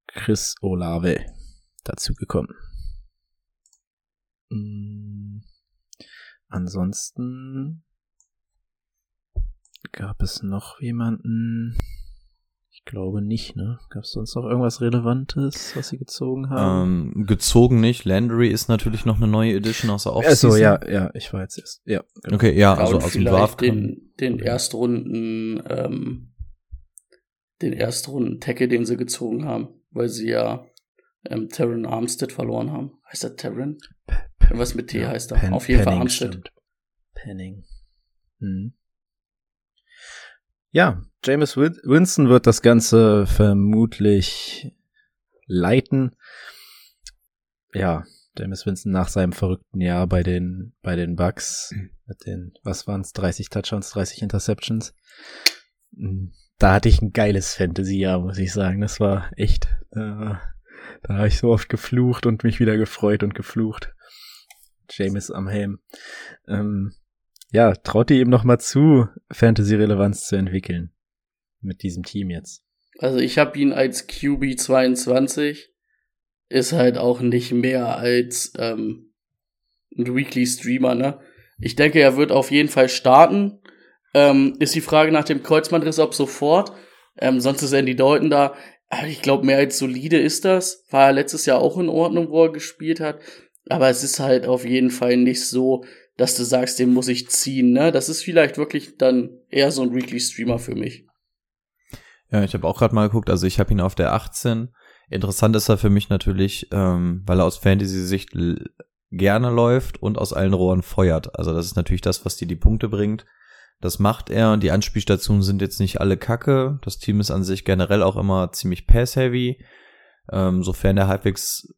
Chris Olave dazu gekommen. Mm, ansonsten gab es noch jemanden. Ich glaube nicht, ne? Gab es sonst noch irgendwas Relevantes, was sie gezogen haben? Ähm, gezogen nicht. Landry ist natürlich noch eine neue Edition aus der Offseason. Achso, ja, ja, ich war jetzt erst. Ja, genau. Okay, ja, ja also aus dem vielleicht Draft. den, den Erstrunden, ähm, den Erstrunden-Tackle, den sie gezogen haben, weil sie ja ähm, Terran Armstead verloren haben. Heißt der Terran? Was mit T Ja, heißt er? Auf jeden Fall Armstead. stimmt. Penning. Hm. Ja, James Win- Winston wird das Ganze vermutlich leiten. Ja, James Winston nach seinem verrückten Jahr bei den, bei den Bucks mit den, was waren's, 30 Touchdowns, 30 Interceptions. Hm, Da hatte ich ein geiles Fantasy-Jahr, muss ich sagen. Das war echt, äh, da habe ich so oft geflucht und mich wieder gefreut und geflucht. James am Helm. Ähm, ja, traut ihr ihm noch mal zu, Fantasy-Relevanz zu entwickeln. Mit diesem Team jetzt. Also ich habe ihn als QB 22, ist halt auch nicht mehr als ähm, ein Weekly Streamer, ne? Ich denke, er wird auf jeden Fall starten. Ähm, ist die Frage nach dem Kreuzbandriss ab sofort. Ähm, sonst ist Andy Dalton da. Aber ich glaube, mehr als solide ist das. War er letztes Jahr auch in Ordnung, wo er gespielt hat. Aber es ist halt auf jeden Fall nicht so, dass du sagst, den muss ich ziehen, ne? Das ist vielleicht wirklich dann eher so ein Weekly Streamer für mich. Ja, ich habe auch gerade mal geguckt, also ich habe ihn auf der 18. Interessant ist er für mich natürlich, ähm, weil er aus Fantasy-Sicht gerne läuft und aus allen Rohren feuert. Also das ist natürlich das, was dir die Punkte bringt. Das macht er und die Anspielstationen sind jetzt nicht alle kacke. Das Team ist an sich generell auch immer ziemlich pass-heavy. Ähm, sofern er halbwegs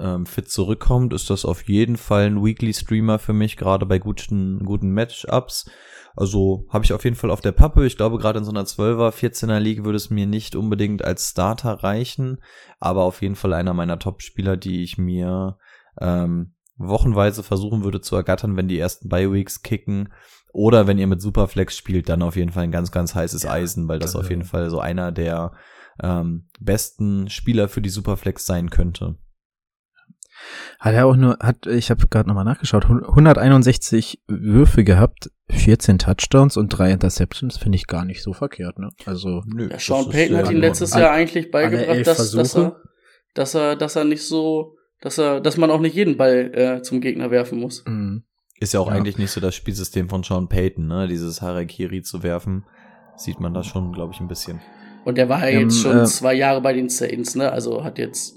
ähm, fit zurückkommt, ist das auf jeden Fall ein Weekly-Streamer für mich, gerade bei guten, guten Matchups. Also habe ich auf jeden Fall auf der Pappe. Ich glaube, gerade in so einer 12er, 14er Liga würde es mir nicht unbedingt als Starter reichen, aber auf jeden Fall einer meiner Top-Spieler, die ich mir ähm, wochenweise versuchen würde zu ergattern, wenn die ersten Bye-Weeks kicken. Oder wenn ihr mit Superflex spielt, dann auf jeden Fall ein ganz, ganz heißes Eisen, weil das auf jeden Fall so einer der ähm, besten Spieler für die Superflex sein könnte. Hat er auch nur, hat, ich habe gerade nochmal nachgeschaut, 161 Würfe gehabt, 14 Touchdowns und drei Interceptions, finde ich gar nicht so verkehrt, ne? Also, Nö, Ja, Sean Payton hat in ihn letztes. Jahr eigentlich beigebracht, dass, dass, er, dass er, dass er nicht so, dass er, dass man auch nicht jeden Ball äh, zum Gegner werfen muss. mh. Ist ja auch Ja. eigentlich nicht so das Spielsystem von Sean Payton, ne? Dieses Harakiri zu werfen. Sieht man da schon, glaube ich, ein bisschen. Und der war ja Ähm, jetzt schon äh, zwei Jahre bei den Saints, ne? Also hat jetzt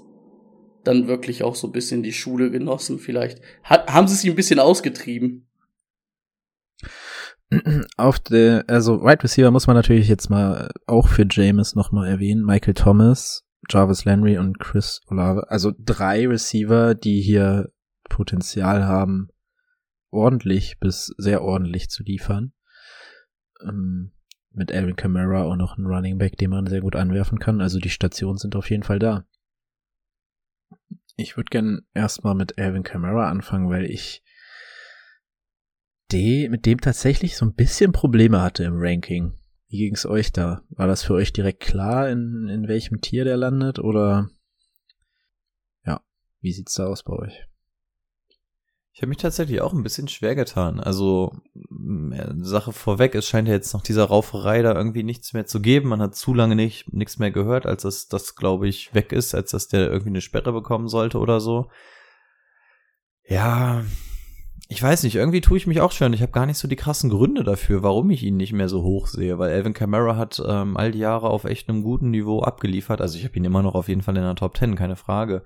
dann wirklich auch so ein bisschen die Schule genossen, vielleicht. Hat, haben sie ihm ein bisschen ausgetrieben? Auf der, also Wide Receiver muss man natürlich jetzt mal auch für James nochmal erwähnen. Michael Thomas, Jarvis Landry und Chris Olave. Also drei Receiver, die hier Potenzial haben, ordentlich bis sehr ordentlich zu liefern. Ähm, mit Alvin Kamara auch noch ein Running Back, den man sehr gut anwerfen kann. Also die Stationen sind auf jeden Fall da. Ich würde gern erstmal mit Alvin Kamara anfangen, weil ich de, mit dem tatsächlich so ein bisschen Probleme hatte im Ranking. Wie ging's euch da? War das für euch direkt klar, in, in welchem Tier der landet? Oder ja, wie sieht's da aus bei euch? Ich habe mich tatsächlich auch ein bisschen schwer getan. Also, Sache vorweg, es scheint ja jetzt nach dieser Rauferei da irgendwie nichts mehr zu geben. Man hat zu lange nicht nichts mehr gehört, als dass das, glaube ich, weg ist, als dass der irgendwie eine Sperre bekommen sollte oder so. Ja, ich weiß nicht, irgendwie tue ich mich auch schwer und ich habe gar nicht so die krassen Gründe dafür, warum ich ihn nicht mehr so hoch sehe, weil Alvin Kamara hat ähm, all die Jahre auf echt einem guten Niveau abgeliefert. Also ich habe ihn immer noch auf jeden Fall in der Top 10, keine Frage.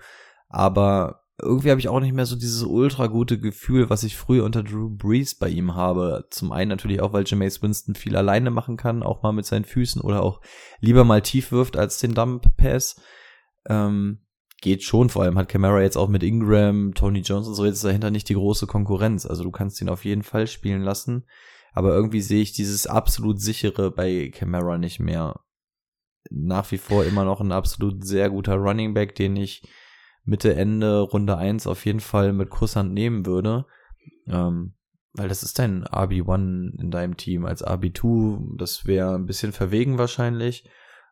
Aber irgendwie habe ich auch nicht mehr so dieses ultra gute Gefühl, was ich früher unter Drew Brees bei ihm habe. Zum einen natürlich auch, weil Jameis Winston viel alleine machen kann, auch mal mit seinen Füßen oder auch lieber mal tief wirft als den Dump Pass. Ähm, geht schon, vor allem hat Camara jetzt auch mit Ingram, Tony Jones und so jetzt dahinter nicht die große Konkurrenz. Also du kannst ihn auf jeden Fall spielen lassen. Aber irgendwie sehe ich dieses absolut sichere bei Camara nicht mehr. Nach wie vor immer noch ein absolut sehr guter Running Back, den ich Mitte, Ende, Runde 1 auf jeden Fall mit Kusshand nehmen würde. Ähm, weil das ist dein RB1 in deinem Team. Als RB2, das wäre ein bisschen verwegen wahrscheinlich.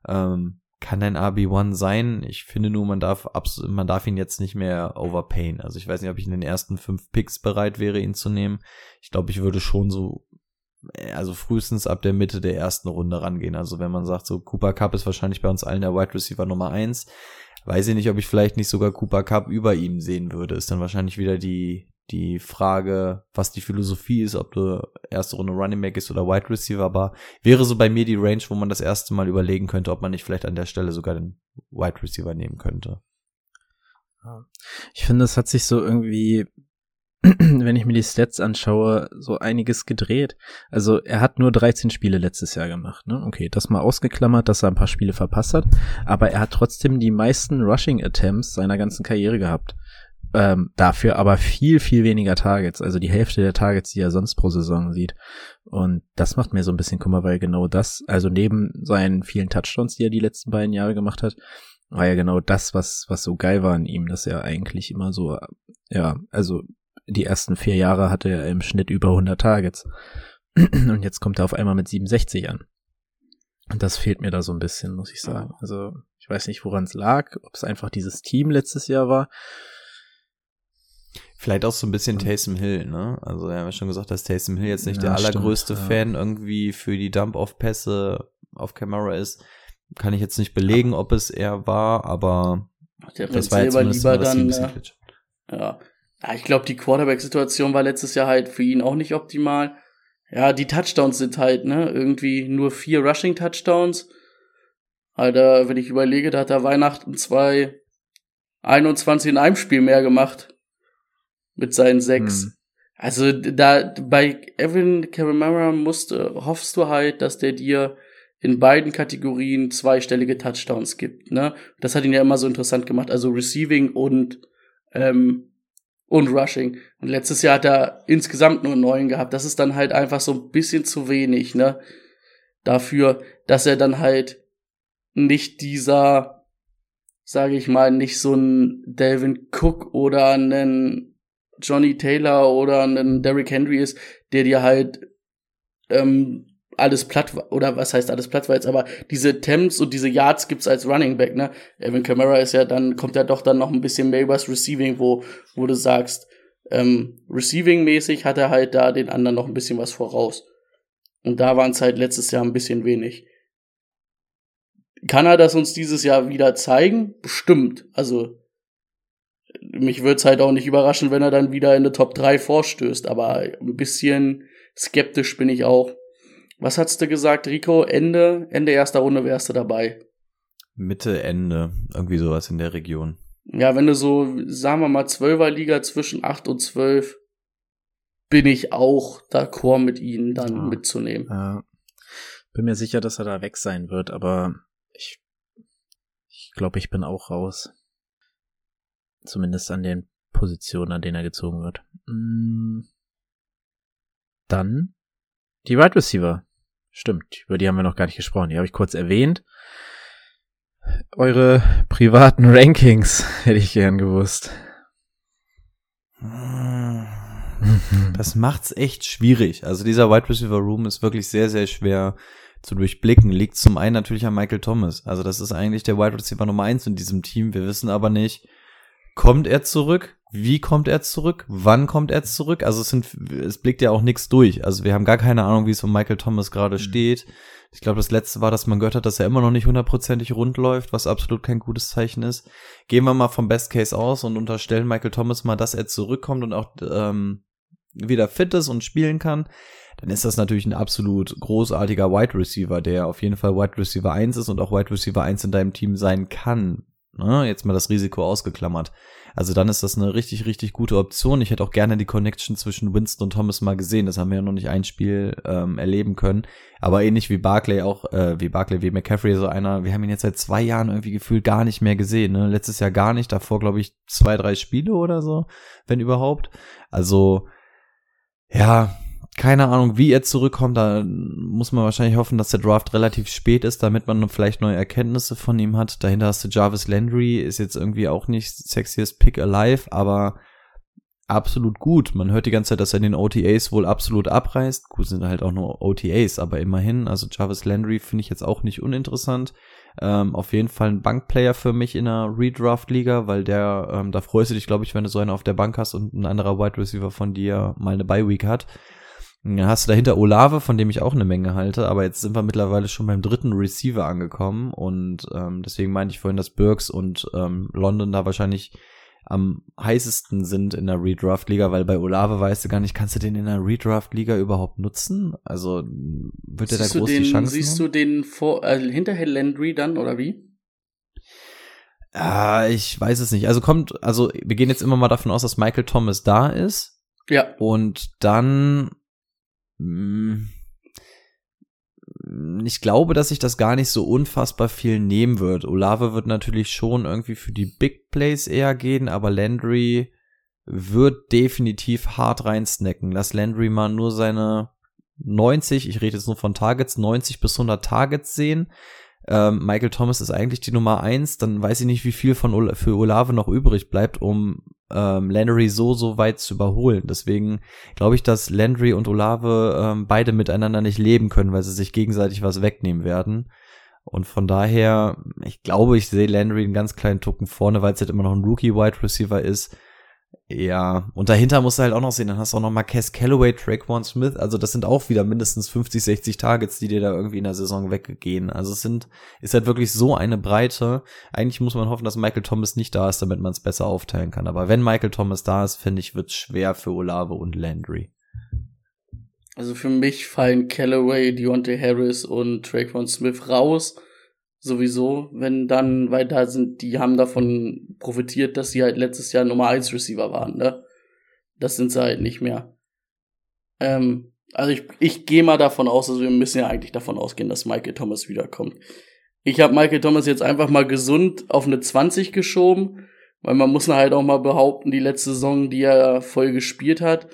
Ähm, kann ein RB1 sein. Ich finde nur, man darf man darf ihn jetzt nicht mehr overpayen. Also ich weiß nicht, ob ich in den ersten fünf Picks bereit wäre, ihn zu nehmen. Ich glaube, ich würde schon so, also frühestens ab der Mitte der ersten Runde rangehen. Also wenn man sagt, so Cooper Cup ist wahrscheinlich bei uns allen der Wide Receiver Nummer eins, weiß ich nicht, ob ich vielleicht nicht sogar Cooper Cup über ihm sehen würde. Ist dann wahrscheinlich wieder die, die Frage, was die Philosophie ist, ob du erste Runde Running Back ist oder Wide Receiver, aber wäre so bei mir die Range, wo man das erste Mal überlegen könnte, ob man nicht vielleicht an der Stelle sogar den Wide Receiver nehmen könnte. Ich finde, es hat sich so irgendwie, *clears throat* wenn ich mir die Stats anschaue, so einiges gedreht. Also er hat nur 13 Spiele letztes Jahr gemacht. Ne? Okay, das mal ausgeklammert, dass er ein paar Spiele verpasst hat, aber er hat trotzdem die meisten Rushing Attempts seiner ganzen Karriere gehabt. Ähm, dafür aber viel, viel weniger Targets, also die Hälfte der Targets, die er sonst pro Saison sieht. Und das macht mir so ein bisschen Kummer, weil genau das, also neben seinen vielen Touchdowns, die er die letzten beiden Jahre gemacht hat, war ja genau das, was, was so geil war an ihm, dass er eigentlich immer so, ja, also die ersten vier Jahre hatte er im Schnitt über 100 Targets. *clears throat* Und jetzt kommt er auf einmal mit 67 an. Und das fehlt mir da so ein bisschen, muss ich sagen. Also ich weiß nicht, woran es lag, ob es einfach dieses Team letztes Jahr war Vielleicht auch so ein bisschen Taysom Hill, ne? Also, wir haben ja schon gesagt, dass Taysom Hill jetzt nicht ja, der allergrößte stimmt, Fan ja. irgendwie für die Dump-Off-Pässe auf Camera ist. Kann ich jetzt nicht belegen, ob es er war, aber der das war jetzt lieber dann, ja. ja. Ja. ich glaube, die Quarterback-Situation war letztes Jahr halt für ihn auch nicht optimal. Ja, die Touchdowns sind halt, ne, irgendwie nur vier Rushing-Touchdowns. Alter, wenn ich überlege, da hat er Weihnachten zwei 21 in einem Spiel mehr gemacht mit seinen sechs. Hm. Also da bei Evan Kamara musste, hoffst du halt, dass der dir in beiden Kategorien zweistellige Touchdowns gibt. Ne? Das hat ihn ja immer so interessant gemacht. Also Receiving und ähm, und Rushing. Und letztes Jahr hat er insgesamt nur neun gehabt. Das ist dann halt einfach so ein bisschen zu wenig, ne? Dafür, dass er dann halt nicht dieser, sage ich mal, nicht so ein Delvin Cook oder einen Johnny Taylor oder ein Derrick Henry ist, der dir halt ähm, alles platt oder was heißt alles platt war jetzt, aber diese Temps und diese Yards gibt's als Running Back, ne? Evan Kamara ist ja dann, kommt ja doch dann noch ein bisschen mehr übers Receiving, wo, wo du sagst, ähm, Receiving-mäßig hat er halt da den anderen noch ein bisschen was voraus. Und da waren es halt letztes Jahr ein bisschen wenig. Kann er das uns dieses Jahr wieder zeigen? Bestimmt. Also, mich würde es halt auch nicht überraschen, wenn er dann wieder in der Top 3 vorstößt, aber ein bisschen skeptisch bin ich auch. Was hast du gesagt, Rico? Ende, Ende erster Runde wärst du dabei. Mitte, Ende, irgendwie sowas in der Region. Ja, wenn du so, sagen wir mal, Zwölferliga zwischen 8 und 12, bin ich auch d'accord mit ihnen dann ja. mitzunehmen. Ja. Bin mir sicher, dass er da weg sein wird, aber ich, ich glaube, ich bin auch raus. Zumindest an den Positionen, an denen er gezogen wird. Mm. Dann die Wide Receiver. Stimmt, über die haben wir noch gar nicht gesprochen. Die habe ich kurz erwähnt. Eure privaten *laughs* Rankings hätte ich gern gewusst. Das macht's echt schwierig. Also dieser Wide Receiver Room ist wirklich sehr, sehr schwer zu durchblicken. Liegt zum einen natürlich an Michael Thomas. Also das ist eigentlich der Wide Receiver Nummer eins in diesem Team. Wir wissen aber nicht, kommt er zurück? Wie kommt er zurück? Wann kommt er zurück? Also es sind, es blickt ja auch nichts durch. Also wir haben gar keine Ahnung, wie es um Michael Thomas gerade mhm. steht. Ich glaube, das letzte war, dass man gehört hat, dass er immer noch nicht hundertprozentig rund läuft, was absolut kein gutes Zeichen ist. Gehen wir mal vom Best Case aus und unterstellen Michael Thomas mal, dass er zurückkommt und auch ähm, wieder fit ist und spielen kann. Dann ist das natürlich ein absolut großartiger Wide Receiver, der auf jeden Fall Wide Receiver 1 ist und auch Wide Receiver 1 in deinem Team sein kann. Ne? Jetzt mal das Risiko ausgeklammert. Also dann ist das eine richtig, richtig gute Option. Ich hätte auch gerne die Connection zwischen Winston und Thomas mal gesehen. Das haben wir ja noch nicht ein Spiel ähm, erleben können. Aber ähnlich wie Barclay auch, äh, wie Barclay, wie McCaffrey, so einer, wir haben ihn jetzt seit zwei Jahren irgendwie gefühlt gar nicht mehr gesehen. Ne? Letztes Jahr gar nicht, davor glaube ich zwei, drei Spiele oder so, wenn überhaupt. Also, ja, keine Ahnung, wie er zurückkommt. Da muss man wahrscheinlich hoffen, dass der Draft relativ spät ist, damit man vielleicht neue Erkenntnisse von ihm hat. Dahinter hast du Jarvis Landry, ist jetzt irgendwie auch nicht sexiest Pick alive, aber absolut gut. Man hört die ganze Zeit, dass er den OTAs wohl absolut abreißt. Gut, sind halt auch nur OTAs, aber immerhin. Also Jarvis Landry finde ich jetzt auch nicht uninteressant. Ähm, auf jeden Fall ein Bankplayer für mich in einer Redraft-Liga, weil der, ähm, da freust du dich, glaube ich, wenn du so einen auf der Bank hast und ein anderer Wide Receiver von dir mal eine Bye-Week hat. Dann hast du dahinter Olave, von dem ich auch eine Menge halte, aber jetzt sind wir mittlerweile schon beim dritten Receiver angekommen und ähm, deswegen meinte ich vorhin, dass Burks und ähm, London da wahrscheinlich am heißesten sind in der Redraft-Liga, weil bei Olave weißt du gar nicht, kannst du den in der Redraft-Liga überhaupt nutzen? Also wird er da groß den, die Chance Siehst du den vor, äh, hinterher Landry dann, oder wie? Ah, ich weiß es nicht. Also kommt, also wir gehen jetzt immer mal davon aus, dass Michael Thomas da ist. Ja. Und dann ich glaube, dass sich das gar nicht so unfassbar viel nehmen wird. Olave wird natürlich schon irgendwie für die Big Plays eher gehen, aber Landry wird definitiv hart reinsnacken. Lass Landry mal nur seine 90, ich rede jetzt nur von Targets, 90 bis 100 Targets sehen. Ähm, Michael Thomas ist eigentlich die Nummer eins, dann weiß ich nicht, wie viel von Ola für Olave noch übrig bleibt, um ähm, Landry so, so weit zu überholen. Deswegen glaube ich, dass Landry und Olave ähm, beide miteinander nicht leben können, weil sie sich gegenseitig was wegnehmen werden. Und von daher, ich glaube, ich sehe Landry einen ganz kleinen Tucken vorne, weil es halt immer noch ein Rookie-Wide Receiver ist. Ja, und dahinter musst du halt auch noch sehen, dann hast du auch noch Marquez Callaway, Traquan Smith, also das sind auch wieder mindestens 50, 60 Targets, die dir da irgendwie in der Saison weggehen. Also es sind, ist halt wirklich so eine Breite. Eigentlich muss man hoffen, dass Michael Thomas nicht da ist, damit man es besser aufteilen kann. Aber wenn Michael Thomas da ist, finde ich, wird es schwer für Olave und Landry. Also für mich fallen Callaway, Deontay Harris und Traquan Smith raus sowieso, wenn dann, weil da sind, die haben davon profitiert, dass sie halt letztes Jahr Nummer 1 Receiver waren, ne? Das sind sie halt nicht mehr. Ähm, also ich, ich gehe mal davon aus, also wir müssen ja eigentlich davon ausgehen, dass Michael Thomas wiederkommt. Ich habe Michael Thomas jetzt einfach mal gesund auf eine 20 geschoben, weil man muss halt auch mal behaupten, die letzte Saison, die er voll gespielt hat,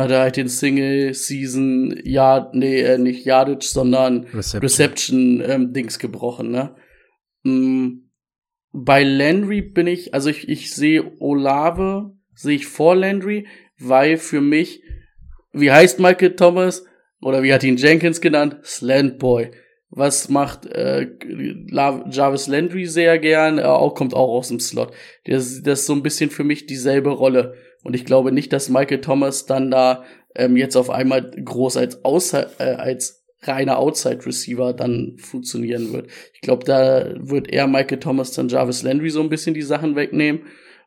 hat er halt den Single Season Yard, nee, äh, nicht Yardage, sondern Reception, Reception ähm, Dings gebrochen, ne? Mm, bei Landry bin ich, also ich, ich sehe Olave, sehe ich vor Landry, weil für mich, wie heißt Michael Thomas? Oder wie hat ihn Jenkins genannt? Slant Boy. Was macht äh, Jarvis Landry sehr gern? Er auch, kommt auch aus dem Slot. Das, das ist so ein bisschen für mich dieselbe Rolle. Und ich glaube nicht, dass Michael Thomas dann da ähm, jetzt auf einmal groß als, Außer, äh, als reiner Outside Receiver dann funktionieren wird. Ich glaube, da wird eher Michael Thomas dann Jarvis Landry so ein bisschen die Sachen wegnehmen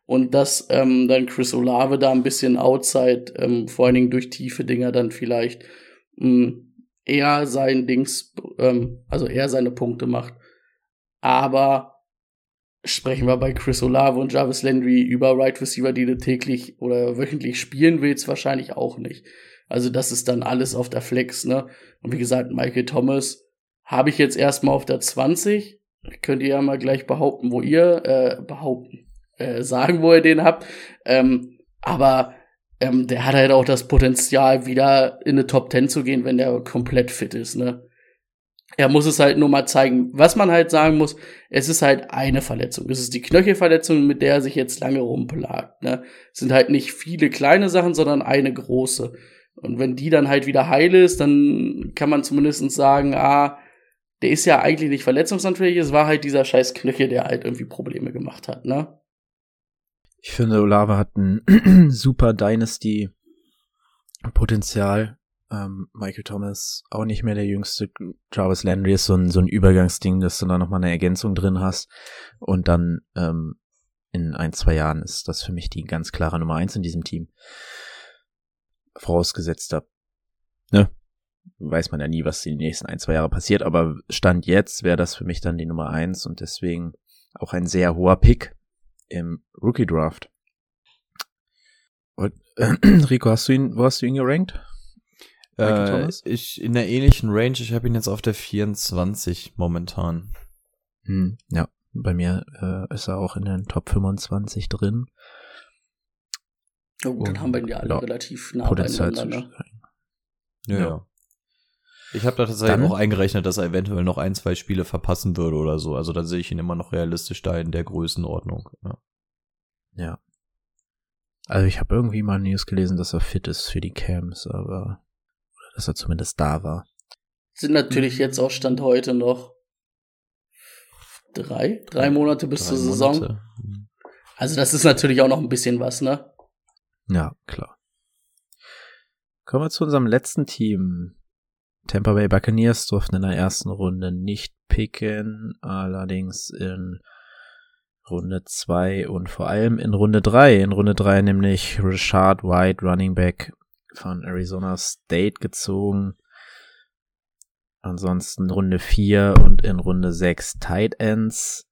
und dass ähm, dann Chris Olave da ein bisschen Outside, ähm, vor allen Dingen durch tiefe Dinger dann vielleicht mh, mm, eher sein Dings, ähm, also eher seine Punkte macht. Aber sprechen wir bei Chris Olave und Jarvis Landry über Right Receiver, die du täglich oder wöchentlich spielen willst, wahrscheinlich auch nicht. Also das ist dann alles auf der Flex, ne? Und wie gesagt, Michael Thomas habe ich jetzt erstmal auf der 20. Könnt ihr ja mal gleich behaupten, wo ihr äh, behaupten, äh, sagen, wo ihr den habt. Ähm, aber ähm, der hat halt auch das Potenzial, wieder in eine Top 10 zu gehen, wenn der komplett fit ist, ne? Er muss es halt nur mal zeigen. Was man halt sagen muss, es ist halt eine Verletzung. Es ist die Knöchelverletzung, mit der er sich jetzt lange rumplagt. Ne? Es sind halt nicht viele kleine Sachen, sondern eine große. Und wenn die dann halt wieder heil ist, dann kann man zumindest sagen, ah, der ist ja eigentlich nicht verletzungsanfällig, es war halt dieser scheiß Knöchel, der halt irgendwie Probleme gemacht hat, ne? Ich finde, Olave hat ein *clears throat* super Dynasty-Potenzial ähm, Michael Thomas auch nicht mehr der jüngste. Jarvis Landry ist so ein, so ein Übergangsding, dass du da nochmal eine Ergänzung drin hast. Und dann ähm, in ein, zwei Jahren ist das für mich die ganz klare Nummer eins in diesem Team. Vorausgesetzt ab, ne? Weiß man ja nie, was die nächsten ein, zwei Jahre passiert, aber Stand jetzt wäre das für mich dann die Nummer eins und deswegen auch ein sehr hoher Pick im Rookie Draft. Und, äh, *clears throat* Rico, hast du ihn, wo hast du ihn gerankt? Äh, ich in der ähnlichen Range, ich habe ihn jetzt auf der 24 momentan. Hm, ja, bei mir äh, ist er auch in den Top 25 drin. Oh, gut, dann haben wir ihn ja alle ja, relativ nah beieinander. Ne? Ja, ja. Ich habe da tatsächlich dann, auch eingerechnet, dass er eventuell noch ein, zwei Spiele verpassen würde oder so. Also da sehe ich ihn immer noch realistisch da in der Größenordnung. Ja. ja. Also ich habe irgendwie mal News gelesen, dass er fit ist für die Camps, aber dass er zumindest da war. Sind natürlich jetzt auch Stand heute noch drei, drei Monate bis Drei zur Saison. Monate. Also das ist natürlich auch noch ein bisschen was, ne? Ja, klar. Kommen wir zu unserem letzten Team. Tampa Bay Buccaneers durften in der ersten Runde nicht picken, allerdings in Runde zwei und vor allem in Runde drei. In Runde drei nämlich Rashad White, Running Back von Arizona State gezogen. Ansonsten Runde vier und in Runde sechs Tight Ends.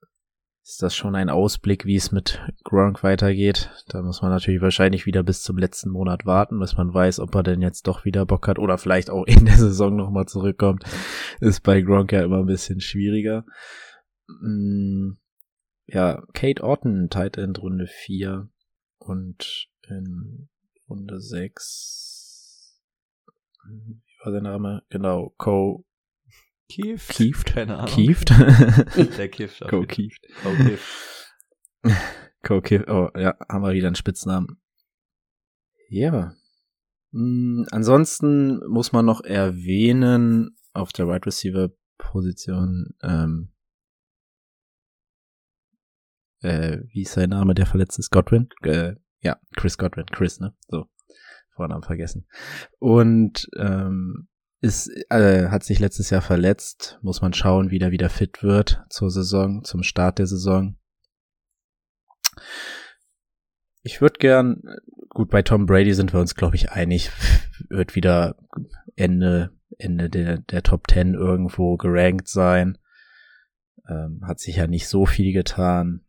Ist das schon ein Ausblick, wie es mit Gronk weitergeht? Da muss man natürlich wahrscheinlich wieder bis zum letzten Monat warten, bis man weiß, ob er denn jetzt doch wieder Bock hat oder vielleicht auch in der Saison nochmal zurückkommt. Ist bei Gronk ja immer ein bisschen schwieriger. Mm, Ja, Kate Orton, Tight End Runde 4 und in Runde 6 wie war der Name? Genau, Co. Kieft? Kieft? Keine Ahnung. Kieft? *laughs* Der Kieft. Co. Kieft. Co. Kieft. *laughs* Co. Kieft. Oh, ja, haben wir wieder einen Spitznamen. Ja. Mm, ansonsten muss man noch erwähnen, auf der Wide Receiver Position, ähm, äh, wie ist sein Name, der verletzt ist? Godwin? Äh, ja, Chris Godwin. Chris, ne? So. Vornamen vergessen. Und ähm, ist, äh, hat sich letztes Jahr verletzt. Muss man schauen, wie der wieder fit wird zur Saison, zum Start der Saison. Ich würde gern, gut, bei Tom Brady sind wir uns, glaube ich, einig, wird wieder Ende, Ende der, der Top 10 irgendwo gerankt sein. Ähm, hat sich ja nicht so viel getan.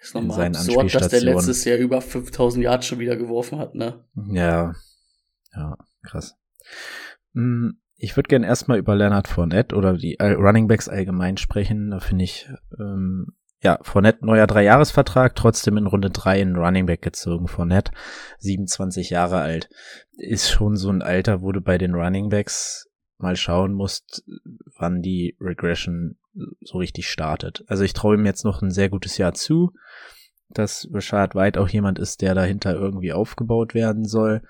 Ist nochmal absurd, dass der letztes Jahr über 5000 Yards schon wieder geworfen hat, ne? Ja, ja, krass. Mm, Ich würde gern erstmal über Leonard Fournette oder die äh, Running Backs allgemein sprechen. Da finde ich, ähm, ja, Fournette neuer Dreijahresvertrag, trotzdem in Runde drei in Running Back gezogen. Fournette, 27 Jahre alt, ist schon so ein Alter, wo du bei den Running Backs mal schauen musst, wann die Regression so richtig startet. Also ich traue ihm jetzt noch ein sehr gutes Jahr zu, dass Rashad White auch jemand ist, der dahinter irgendwie aufgebaut werden soll.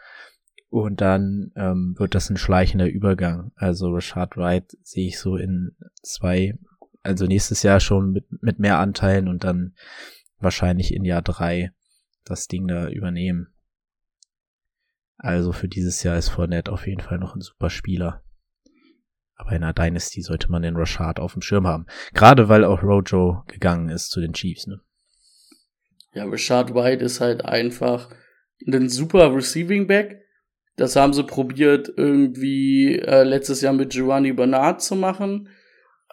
Und dann ähm, wird das ein schleichender Übergang. Also Rashad White sehe ich so in zwei, also nächstes Jahr schon mit, mit mehr Anteilen und dann wahrscheinlich in Jahr drei das Ding da übernehmen. Also für dieses Jahr ist Fournette auf jeden Fall noch ein super Spieler. Aber in einer Dynasty sollte man den Rashad auf dem Schirm haben. Gerade weil auch Rojo gegangen ist zu den Chiefs, ne? Ja, Rashad White ist halt einfach ein super Receiving Back. Das haben sie probiert, irgendwie äh, letztes Jahr mit Giovanni Bernard zu machen.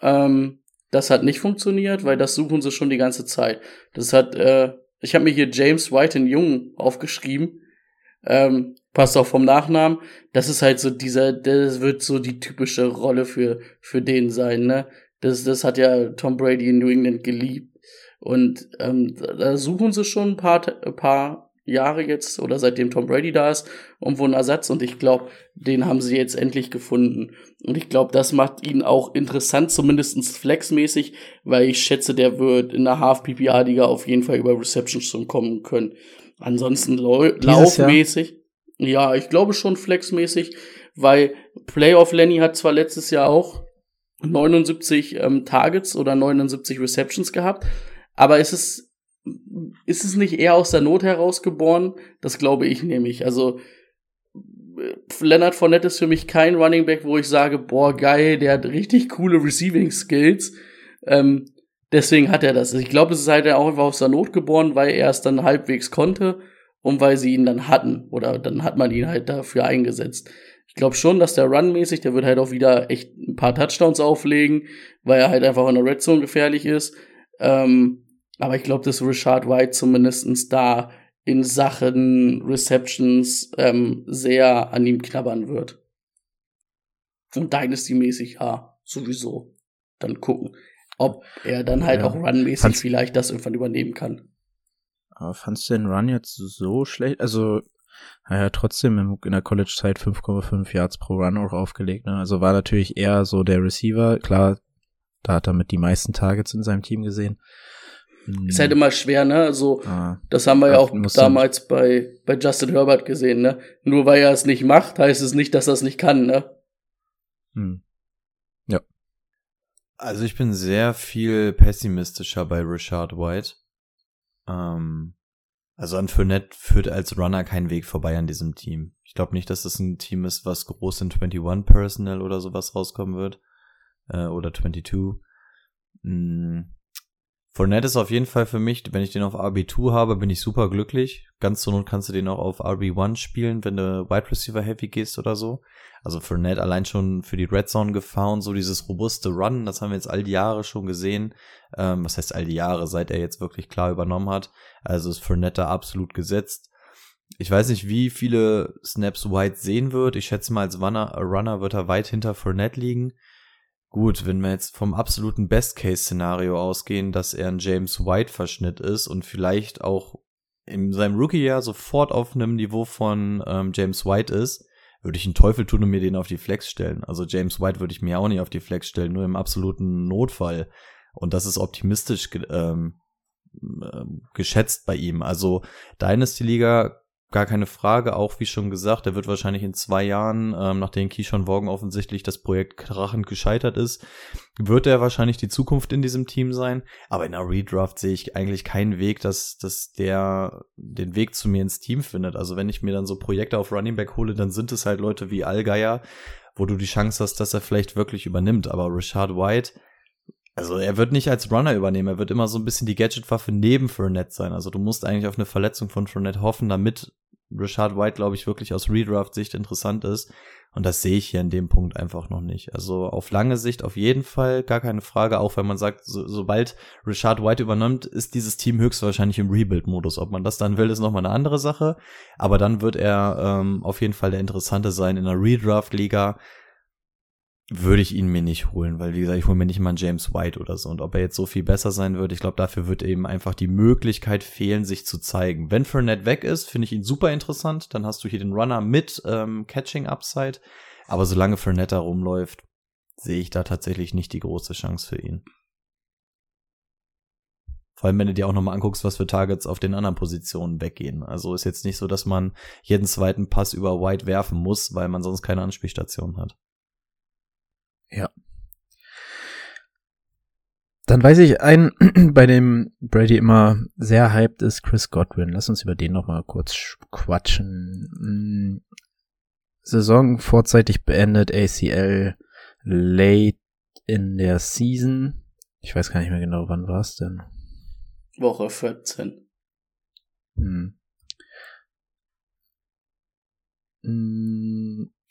Ähm, das hat nicht funktioniert, weil das suchen sie schon die ganze Zeit. Das hat, äh, ich habe mir hier James White in Jung aufgeschrieben. Ähm, passt auch vom Nachnamen. Das ist halt so dieser, das wird so die typische Rolle für, für den sein, ne? Das, das hat ja Tom Brady in New England geliebt. Und ähm, da suchen sie schon ein paar, ein paar Jahre jetzt oder seitdem Tom Brady da ist, irgendwo einen Ersatz. Und ich glaube, den haben sie jetzt endlich gefunden. Und ich glaube, das macht ihn auch interessant, zumindestens flexmäßig, weil ich schätze, der wird in der Half-PPA-Liga auf jeden Fall über Receptions schon kommen können. Ansonsten lau Dieses Jahr? Ja, ich glaube schon flexmäßig, weil Playoff Lenny hat zwar letztes Jahr auch 79 ähm, Targets oder 79 Receptions gehabt, aber ist es ist es nicht eher aus der Not herausgeboren? Das glaube ich nämlich. Also äh, Leonard Fournette ist für mich kein Running Back, wo ich sage, boah, geil, der hat richtig coole Receiving Skills. Ähm, deswegen hat er das. Ich glaube, es ist halt auch einfach aus der Not geboren, weil er es dann halbwegs konnte und weil sie ihn dann hatten. Oder dann hat man ihn halt dafür eingesetzt. Ich glaube schon, dass der Run-mäßig, der wird halt auch wieder echt ein paar Touchdowns auflegen, weil er halt einfach in der Red Zone gefährlich ist. Ähm, aber ich glaube, dass Richard White zumindestens da in Sachen Receptions ähm, sehr an ihm knabbern wird. Und Dynasty-mäßig, ja, sowieso. Dann gucken, ob er dann halt Ja. auch Run-mäßig vielleicht das irgendwann übernehmen kann. Aber fandst du den Run jetzt so schlecht? Also, naja, trotzdem im- in der College-Zeit 5,5 Yards pro Run auch aufgelegt. Ne? Also war natürlich eher so der Receiver. Klar, da hat er mit die meisten Targets in seinem Team gesehen. Hm, Ist halt immer schwer, ne? Also, ah, das haben wir ja Ja, auch damals bei, bei Justin Herbert gesehen, ne? Nur weil er es nicht macht, heißt es nicht, dass er es nicht kann, ne? hm. Also ich bin sehr viel pessimistischer bei Richard White. Ähm, also an Fournette führt als Runner kein Weg vorbei an diesem Team. Ich glaube nicht, dass das ein Team ist, was groß in 21 Personal oder sowas rauskommen wird. Äh, oder 22. Hm. Fournette ist auf jeden Fall für mich, wenn ich den auf RB2 habe, bin ich super glücklich. Ganz zur Not kannst du den auch auf RB1 spielen, wenn du Wide Receiver Heavy gehst oder so. Also Fournette allein schon für die Red Zone Gefahr und so dieses robuste Run, das haben wir jetzt all die Jahre schon gesehen. Ähm, was heißt all die Jahre, seit er jetzt wirklich klar übernommen hat. Also ist Fournette da absolut gesetzt. Ich weiß nicht, wie viele Snaps White sehen wird. Ich schätze mal, als Runner, Runner wird er weit hinter Fournette liegen. Gut, wenn wir jetzt vom absoluten Best-Case-Szenario ausgehen, dass er ein James White-Verschnitt ist und vielleicht auch in seinem Rookie-Jahr sofort auf einem Niveau von ähm, James White ist, würde ich einen Teufel tun und mir den auf die Flex stellen. Also James White würde ich mir auch nicht auf die Flex stellen, nur im absoluten Notfall. Und das ist optimistisch ähm, äh, geschätzt bei ihm. Also Dynasty-Liga gar keine Frage, auch wie schon gesagt, er wird wahrscheinlich in zwei Jahren, ähm, nachdem Keyshawn Morgan offensichtlich das Projekt krachend gescheitert ist, wird er wahrscheinlich die Zukunft in diesem Team sein. Aber in einer Redraft sehe ich eigentlich keinen Weg, dass, dass der den Weg zu mir ins Team findet. Also wenn ich mir dann so Projekte auf Running Back hole, dann sind es halt Leute wie Allgeier, wo du die Chance hast, dass er vielleicht wirklich übernimmt. Aber Richard White, also er wird nicht als Runner übernehmen, er wird immer so ein bisschen die Gadget-Waffe neben Fournette sein. Also du musst eigentlich auf eine Verletzung von Fournette hoffen, damit Richard White, glaube ich, wirklich aus Redraft-Sicht interessant ist. Und das sehe ich hier in dem Punkt einfach noch nicht. Also auf lange Sicht auf jeden Fall, gar keine Frage, auch wenn man sagt, so, sobald Richard White übernimmt, ist dieses Team höchstwahrscheinlich im Rebuild-Modus. Ob man das dann will, ist nochmal eine andere Sache. Aber dann wird er ähm, auf jeden Fall der Interessante sein in einer Redraft-Liga würde ich ihn mir nicht holen, weil wie gesagt, ich hole mir nicht mal einen James White oder so. Und ob er jetzt so viel besser sein wird, ich glaube, dafür wird eben einfach die Möglichkeit fehlen, sich zu zeigen. Wenn Fournette weg ist, finde ich ihn super interessant. Dann hast du hier den Runner mit ähm, Catching Upside. Aber solange Fournette da rumläuft, sehe ich da tatsächlich nicht die große Chance für ihn. Vor allem, wenn du dir auch nochmal anguckst, was für Targets auf den anderen Positionen weggehen. Also ist jetzt nicht so, dass man jeden zweiten Pass über White werfen muss, weil man sonst keine Anspielstation hat. Ja. Dann weiß ich, ein, *clears throat* bei dem Brady immer sehr hyped ist Chris Godwin. Lass uns über den nochmal kurz quatschen. Hm. Saison vorzeitig beendet, ACL late in der Season. Ich weiß gar nicht mehr genau, wann war es denn? Woche 14. Hm.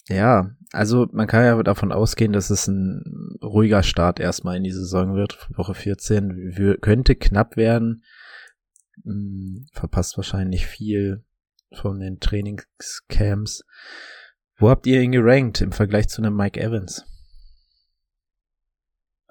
Ja, also man kann ja davon ausgehen, dass es ein ruhiger Start erstmal in die Saison wird. Woche 14 könnte knapp werden. Hm, verpasst wahrscheinlich viel von den Trainingscamps. Wo habt ihr ihn gerankt im Vergleich zu einem Mike Evans?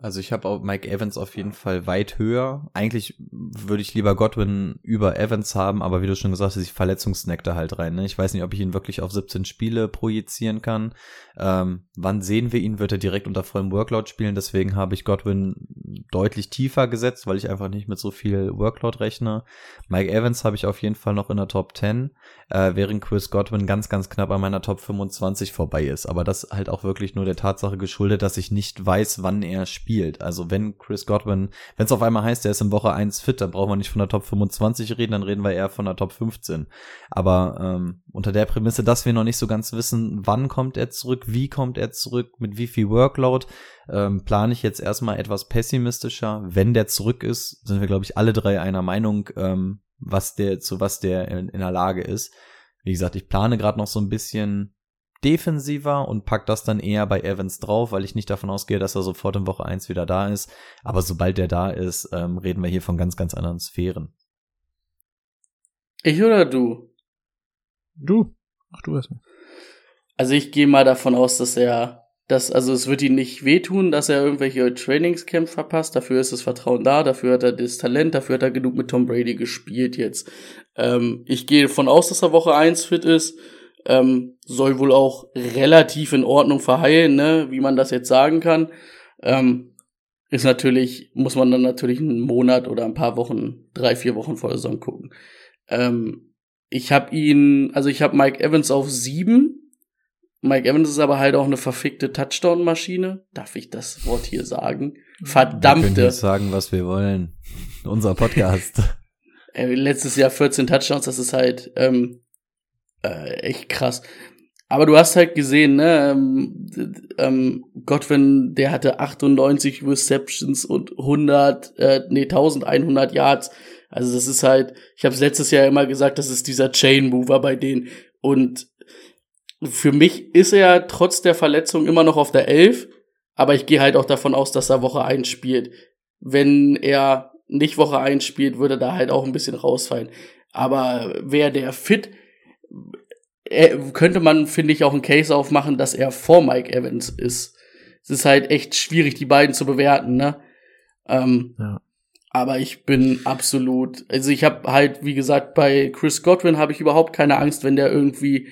Also ich habe auch Mike Evans auf jeden Fall weit höher. Eigentlich würde ich lieber Godwin über Evans haben, aber wie du schon gesagt hast, ich verletzungsnack da halt rein. Ne? Ich weiß nicht, ob ich ihn wirklich auf 17 Spiele projizieren kann. Ähm, wann sehen wir ihn? Wird er direkt unter vollem Workload spielen? Deswegen habe ich Godwin deutlich tiefer gesetzt, weil ich einfach nicht mit so viel Workload rechne. Mike Evans habe ich auf jeden Fall noch in der Top 10, äh, während Chris Godwin ganz, ganz knapp an meiner Top 25 vorbei ist. Aber das halt auch wirklich nur der Tatsache geschuldet, dass ich nicht weiß, wann er spielt. Also wenn Chris Godwin, wenn es auf einmal heißt, er ist in Woche 1 fit, dann brauchen wir nicht von der Top 25 reden, dann reden wir eher von der Top 15. Aber ähm, unter der Prämisse, dass wir noch nicht so ganz wissen, wann kommt er zurück, wie kommt er zurück, mit wie viel Workload, ähm, plane ich jetzt erstmal etwas pessimistischer. Wenn der zurück ist, sind wir, glaube ich, alle drei einer Meinung, ähm, was der, zu was der in, in der Lage ist. Wie gesagt, ich plane gerade noch so ein bisschen defensiver und pack das dann eher bei Evans drauf, weil ich nicht davon ausgehe, dass er sofort in Woche 1 wieder da ist. Aber sobald der da ist, ähm, reden wir hier von ganz, ganz anderen Sphären. Ich oder du? Du. Ach, du erstmal. Also ich gehe mal davon aus, dass er, dass, also es wird ihm nicht wehtun, dass er irgendwelche Trainingscamps verpasst. Dafür ist das Vertrauen da, dafür hat er das Talent, dafür hat er genug mit Tom Brady gespielt jetzt. Ähm, ich gehe davon aus, dass er Woche 1 fit ist ähm, soll wohl auch relativ in Ordnung verheilen, ne, wie man das jetzt sagen kann. Ähm, ist natürlich, muss man dann natürlich einen Monat oder ein paar Wochen, drei, vier Wochen vor der Saison gucken. Ähm, ich habe ihn, also ich habe Mike Evans auf sieben, Mike Evans ist aber halt auch eine verfickte Touchdown-Maschine. Darf ich das Wort hier sagen? Verdammte. Wir können jetzt sagen, was wir wollen. Unser Podcast. *laughs* Letztes Jahr 14 Touchdowns, das ist halt ähm, äh, echt krass. Aber du hast halt gesehen, ne, ähm, ähm, Godwin, der hatte 98 Receptions und 100, äh, nee, 1100 Yards. Also das ist halt, ich habe es letztes Jahr immer gesagt, das ist dieser Chain Mover bei denen. Und für mich ist er trotz der Verletzung immer noch auf der 11, aber ich gehe halt auch davon aus, dass er Woche 1 spielt. Wenn er nicht Woche 1 spielt, würde da halt auch ein bisschen rausfallen. Aber wäre der fit, äh, könnte man, finde ich, auch einen Case aufmachen, dass er vor Mike Evans ist. Es ist halt echt schwierig, die beiden zu bewerten, ne? Ähm, Ja. aber ich bin absolut, also ich habe halt, wie gesagt, bei Chris Godwin habe ich überhaupt keine Angst, wenn der irgendwie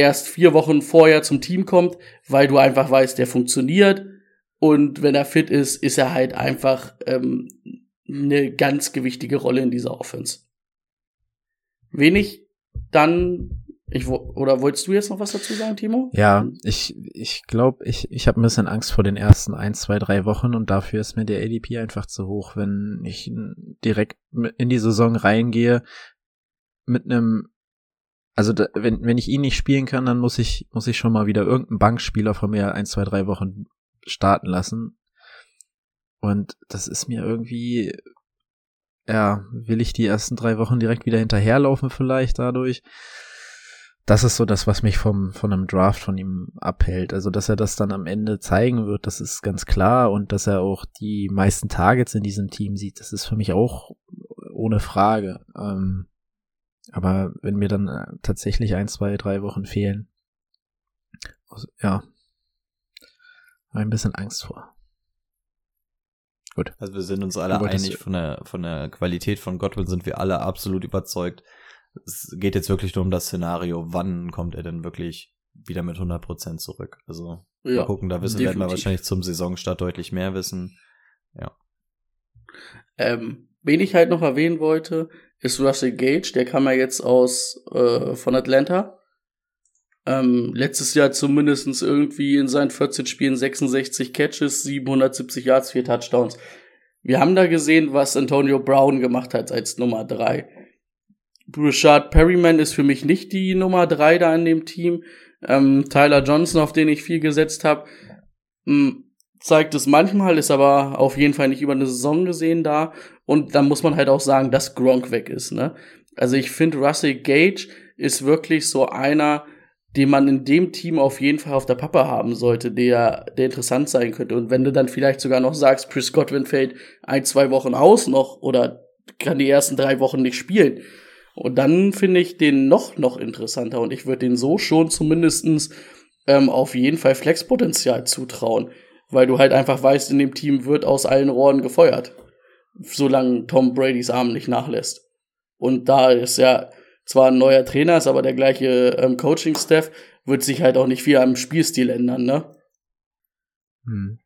erst vier Wochen vorher zum Team kommt, weil du einfach weißt, der funktioniert. Und wenn er fit ist, ist er halt einfach ähm, eine ganz gewichtige Rolle in dieser Offense. Wenig dann, ich, oder wolltest du jetzt noch was dazu sagen, Timo? Ja, ich, ich glaube, ich, ich habe ein bisschen Angst vor den ersten ein, zwei, drei Wochen und dafür ist mir der ADP einfach zu hoch, wenn ich direkt in die Saison reingehe mit einem, also da, wenn, wenn ich ihn nicht spielen kann, dann muss ich, muss ich schon mal wieder irgendeinen Bankspieler von mir ein, zwei, drei Wochen starten lassen. Und das ist mir irgendwie, ja, will ich die ersten drei Wochen direkt wieder hinterherlaufen vielleicht dadurch? das ist so das, was mich vom, von einem Draft von ihm abhält. Also, dass er das dann am Ende zeigen wird, das ist ganz klar. Und dass er auch die meisten Targets in diesem Team sieht, das ist für mich auch ohne Frage. Ähm, aber wenn mir dann äh, tatsächlich ein, zwei, drei Wochen fehlen, also, ja, habe ich ein bisschen Angst vor. Gut. Also wir sind uns alle einig, von der, von der Qualität von Godwin sind wir alle absolut überzeugt. Es geht jetzt wirklich nur um das Szenario, wann kommt er denn wirklich wieder mit 100% zurück. Also Ja, mal gucken, da wissen werden wir wahrscheinlich zum Saisonstart deutlich mehr wissen. Ja. Ähm, wen ich halt noch erwähnen wollte, ist Russell Gage, der kam ja jetzt aus äh, von Atlanta. Ähm, letztes Jahr zumindestens irgendwie in seinen 14 Spielen 66 Catches, 770 Yards, 4 Touchdowns. Wir haben da gesehen, was Antonio Brown gemacht hat als Nummer 3. Richard Perryman ist für mich nicht die Nummer 3 da in dem Team. Ähm, Tyler Johnson, auf den ich viel gesetzt habe, zeigt es manchmal, ist aber auf jeden Fall nicht über eine Saison gesehen da. Und dann muss man halt auch sagen, dass Gronk weg ist. Ne? Also ich finde, Russell Gage ist wirklich so einer, den man in dem Team auf jeden Fall auf der Pappe haben sollte, der, der interessant sein könnte. Und wenn du dann vielleicht sogar noch sagst, Chris Godwin fällt ein, zwei Wochen aus noch oder kann die ersten drei Wochen nicht spielen. Und dann finde ich den noch, noch interessanter. Und ich würde den so schon zumindestens ähm, auf jeden Fall Flexpotenzial zutrauen. Weil du halt einfach weißt, in dem Team wird aus allen Rohren gefeuert. Solange Tom Bradys Arm nicht nachlässt. Und da ist ja zwar ein neuer Trainer, ist aber der gleiche ähm, Coaching-Staff, wird sich halt auch nicht viel am Spielstil ändern, ne? Hm.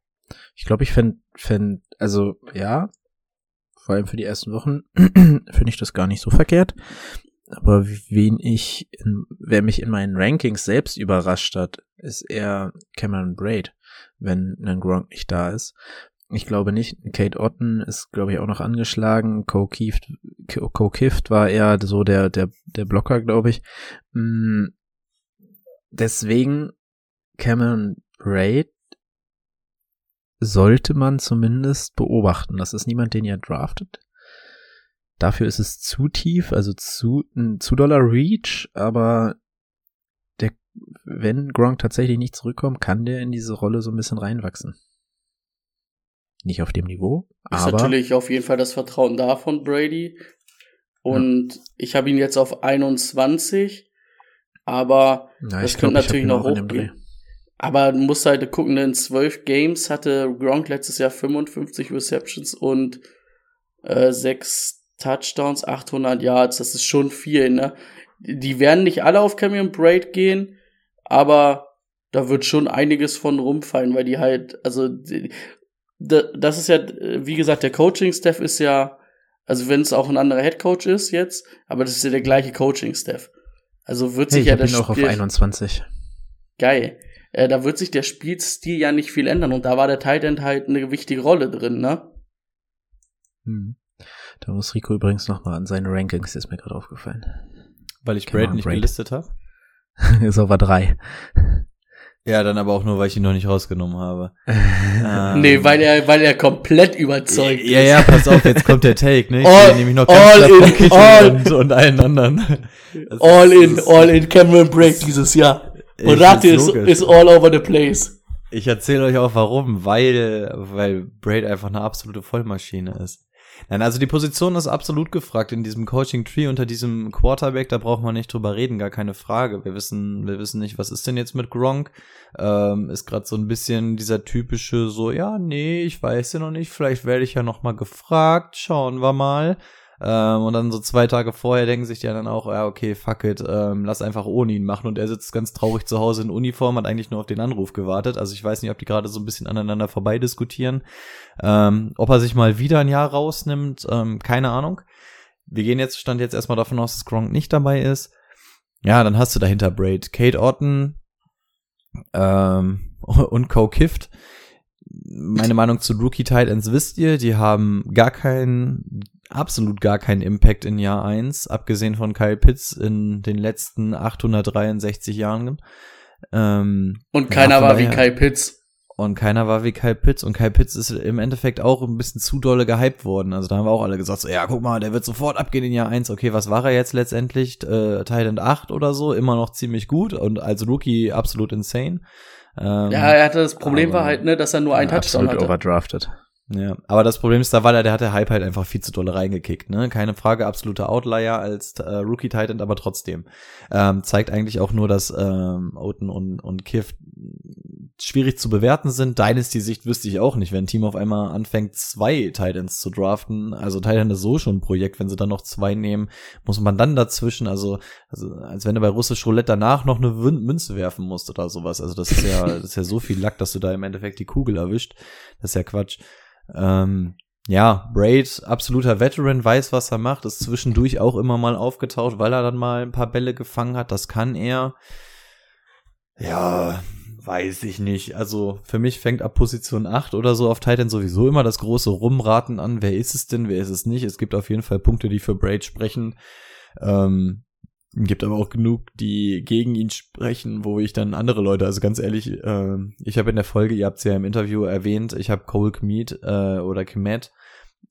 Ich glaube, ich fänd, fänd, also ja, vor allem für die ersten Wochen *clears throat* finde ich das gar nicht so verkehrt. Aber wen ich, in, wer mich in meinen Rankings selbst überrascht hat, ist eher Cameron Braid, wenn ein Gronk nicht da ist. Ich glaube nicht. Kate Otten ist, glaube ich, auch noch angeschlagen. Ko Kieft, Ko Kift war eher so der, der, der Blocker, glaube ich. Mm, Deswegen Cameron Braid sollte man zumindest beobachten. Das ist niemand, den ihr draftet. Dafür ist es zu tief, also zu, ein zu doller Reach, aber der, wenn Gronk tatsächlich nicht zurückkommt, kann der in diese Rolle so ein bisschen reinwachsen. Nicht auf dem Niveau, Ist aber natürlich auf jeden Fall das Vertrauen da von Brady. Und ich habe ihn jetzt auf 21, aber Ja, das könnte glaub, natürlich noch hochgehen. Aber du musst halt gucken, in zwölf Games hatte Gronk letztes Jahr 55 Receptions und äh, sechs Touchdowns, 800 Yards. Das ist schon viel, ne? Die werden nicht alle auf Cameron Braid gehen, aber da wird schon einiges von rumfallen, weil die halt, also die, das ist ja, wie gesagt, der Coaching-Staff ist ja, also wenn es auch ein anderer Headcoach ist jetzt, aber das ist ja der gleiche Coaching-Staff. Also wird hey, sich ich ja ihn auch auf Spiel- 21. Geil. Äh, da wird sich der Spielstil ja nicht viel ändern und da war der Tight End halt eine wichtige Rolle drin, ne? Hm. Da muss Rico übrigens nochmal an seine Rankings, ist mir gerade aufgefallen. Weil ich Braid on, nicht Braid. gelistet habe. *laughs* ist over drei. Ja, dann aber auch nur, weil ich ihn noch nicht rausgenommen habe. *laughs* Ähm, Nee, weil er, weil er komplett überzeugt Ja, ist. ja, pass auf, jetzt kommt der Take, ne? Ich All- nämlich noch all in, all- und, und allen anderen. Das All ist- in, ist- all in Cameron Break dieses Jahr. Und Rate ist, ist all over the place. Ich erzähle euch auch warum, weil, weil Braid einfach eine absolute Vollmaschine ist. Nein, also die Position ist absolut gefragt in diesem Coaching Tree unter diesem Quarterback, da braucht man nicht drüber reden, gar keine Frage. Wir wissen, wir wissen nicht, was ist denn jetzt mit Gronk? Ähm, ist gerade so ein bisschen dieser typische so, ja, nee, ich weiß ja noch nicht, vielleicht werde ich ja noch mal gefragt, schauen wir mal. Ähm, und dann so zwei Tage vorher denken sich die dann auch, ja, okay, fuck it, ähm, lass einfach ohne ihn machen. Und er sitzt ganz traurig zu Hause in Uniform, hat eigentlich nur auf den Anruf gewartet. Also ich weiß nicht, ob die gerade so ein bisschen aneinander vorbei diskutieren. Ähm, ob er sich mal wieder ein Jahr rausnimmt, ähm, keine Ahnung. Wir gehen jetzt, stand jetzt erstmal davon aus, dass Gronk nicht dabei ist. Ja, dann hast du dahinter Braid, Kate Otten ähm, *laughs* und Co. Kift. Meine Meinung zu Rookie Titans wisst ihr, die haben gar keinen, absolut gar keinen Impact in Jahr 1, abgesehen von Kyle Pitts in den letzten 863 Jahren. Ähm, Und keiner war wie Kai Pitts. und keiner war wie Kyle Pitts. Und Kyle Pitts ist im Endeffekt auch ein bisschen zu dolle gehypt worden. Also da haben wir auch alle gesagt, so, ja, guck mal, der wird sofort abgehen in Jahr 1. Okay, was war er jetzt letztendlich? Äh, Thailand 8 oder so, immer noch ziemlich gut und als Rookie absolut insane. Ähm, Ja, er hatte das Problem aber- war halt, ne, dass er nur einen Touchdown absolut hatte. overdrafted. Ja, aber das Problem ist, da war der, der hat der Hype halt einfach viel zu doll reingekickt, ne? Keine Frage, absoluter Outlier als äh, Rookie Titan, aber trotzdem. Ähm, zeigt eigentlich auch nur, dass ähm, Oten und, und Kiff schwierig zu bewerten sind. Dynasty-Sicht wüsste ich auch nicht, wenn ein Team auf einmal anfängt, zwei Titans zu draften. Also Titan ist so schon ein Projekt, wenn sie dann noch zwei nehmen, muss man dann dazwischen, also, also als wenn du bei russisch Roulette danach noch eine Münze werfen musst oder sowas. Also das ist ja, das ist ja so viel Lack, dass du da im Endeffekt die Kugel erwischt. Das ist ja Quatsch. Ähm, ja, Braid, absoluter Veteran, weiß, was er macht, ist zwischendurch auch immer mal aufgetaucht, weil er dann mal ein paar Bälle gefangen hat. Das kann er. Ja, weiß ich nicht. Also für mich fängt ab Position 8 oder so auf Titan sowieso immer das große Rumraten an. Wer ist es denn, wer ist es nicht? Es gibt auf jeden Fall Punkte, die für Braid sprechen. Ähm, gibt aber auch genug, die gegen ihn sprechen, wo ich dann andere Leute, also ganz ehrlich, äh, ich habe in der Folge, ihr habt es ja im Interview erwähnt, ich habe Cole Kmeet äh, oder Kmet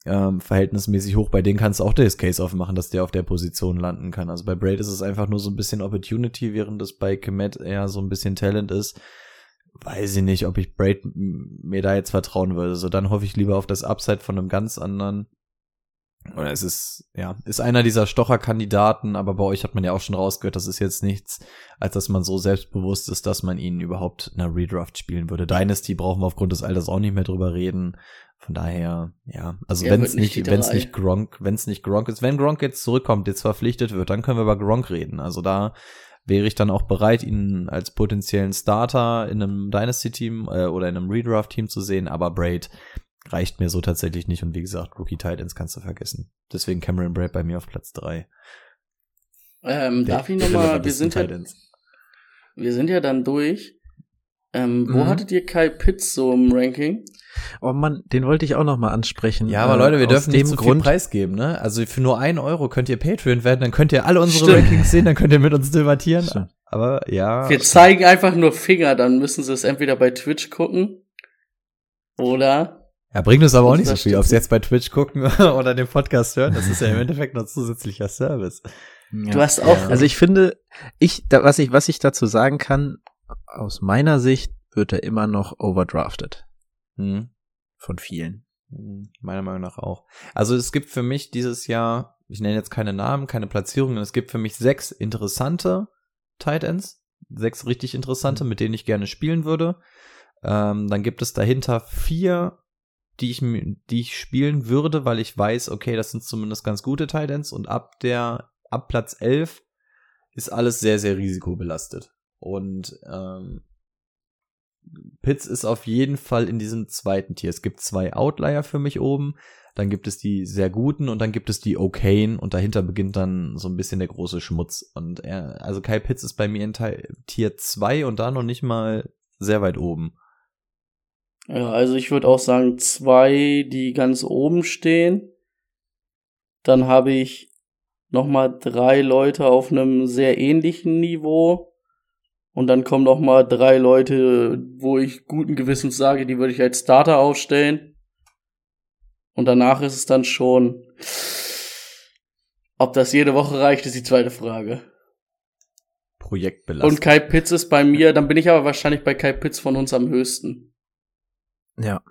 ähm, verhältnismäßig hoch, bei denen kannst du auch das Case aufmachen, dass der auf der Position landen kann. Also bei Braid ist es einfach nur so ein bisschen Opportunity, während es bei Kmet eher so ein bisschen Talent ist. Weiß ich nicht, ob ich Braid mir da jetzt vertrauen würde. So, dann hoffe ich lieber auf das Upside von einem ganz anderen oder es ist, ja, ist einer dieser Stocherkandidaten, aber bei euch hat man ja auch schon rausgehört, das ist jetzt nichts, als dass man so selbstbewusst ist, dass man ihn überhaupt in einer Redraft spielen würde. Dynasty brauchen wir aufgrund des Alters auch nicht mehr drüber reden. Von daher, ja, also wenn es nicht wenn es nicht Gronk, wenn es nicht Gronk ist, wenn Gronk jetzt zurückkommt, jetzt verpflichtet wird, dann können wir über Gronk reden. Also da wäre ich dann auch bereit, ihn als potenziellen Starter in einem Dynasty-Team äh, oder in einem Redraft-Team zu sehen, aber Braid reicht mir so tatsächlich nicht und wie gesagt, Rookie Titans kannst du vergessen. Deswegen Cameron Braid bei mir auf Platz drei. Ähm, Der darf ich nochmal, wir sind ja, wir sind ja dann durch. Ähm, wo Mhm. hattet ihr Kai Pitts so im Ranking? Oh Mann, den wollte ich auch noch mal ansprechen. Ja, aber Äh, Leute, wir dürfen dem nicht zu viel Grund, preisgeben, ne? Also für nur einen Euro könnt ihr Patreon werden, dann könnt ihr alle unsere Stimmt. Rankings sehen, dann könnt ihr mit uns debattieren. Stimmt. Aber ja. Wir zeigen einfach nur Finger, dann müssen sie es entweder bei Twitch gucken oder Ja, bringt uns aber auch nicht so viel, ob sie jetzt bei Twitch gucken *laughs* oder den Podcast hören. Das ist ja im Endeffekt noch zusätzlicher Service. du hast auch. Also ich finde, ich, da, was ich, was ich dazu sagen kann, aus meiner Sicht wird er immer noch overdrafted. Hm. Von vielen. Hm, Meiner Meinung nach auch. Also es gibt für mich dieses Jahr, ich nenne jetzt keine Namen, keine Platzierungen, es gibt für mich sechs interessante Tight Ends, sechs richtig interessante, mit denen ich gerne spielen würde. Ähm, dann gibt es dahinter vier, die ich, die ich spielen würde, weil ich weiß, okay, das sind zumindest ganz gute Tight Ends und ab der, ab Platz 11 ist alles sehr, sehr risikobelastet. Und ähm, Pitts ist auf jeden Fall in diesem zweiten Tier. Es gibt zwei Outlier für mich oben. Dann gibt es die sehr guten und dann gibt es die okayen und dahinter beginnt dann so ein bisschen der große Schmutz. Und er, also Kyle Pitts ist bei mir in Teil, Tier 2 und da noch nicht mal sehr weit oben. Ja, also ich würde auch sagen, zwei, die ganz oben stehen. Dann habe ich nochmal drei Leute auf einem sehr ähnlichen Niveau. Und dann kommen nochmal drei Leute, wo ich guten Gewissens sage, die würde ich als Starter aufstellen. Und danach ist es dann schon, ob das jede Woche reicht, ist die zweite Frage. Projektbelastung. Und Kai Pitts ist bei mir, dann bin ich aber wahrscheinlich bei Kai Pitts von uns am höchsten. Ja.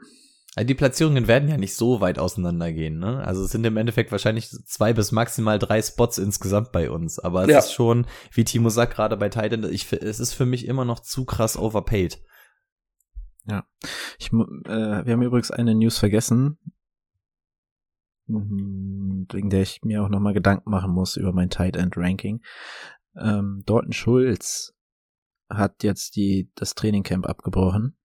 Also die Platzierungen werden ja nicht so weit auseinandergehen, ne? Also es sind im Endeffekt wahrscheinlich zwei bis maximal drei Spots insgesamt bei uns. Aber es Ja. ist schon, wie Timo sagt, gerade bei Titan, ich, es ist für mich immer noch zu krass overpaid. Ja. Ich, äh, wir haben übrigens eine News vergessen, mhm, wegen der ich mir auch nochmal Gedanken machen muss über mein Tight End Ranking. Ähm, Dalton Schulz hat jetzt die, das Trainingcamp abgebrochen,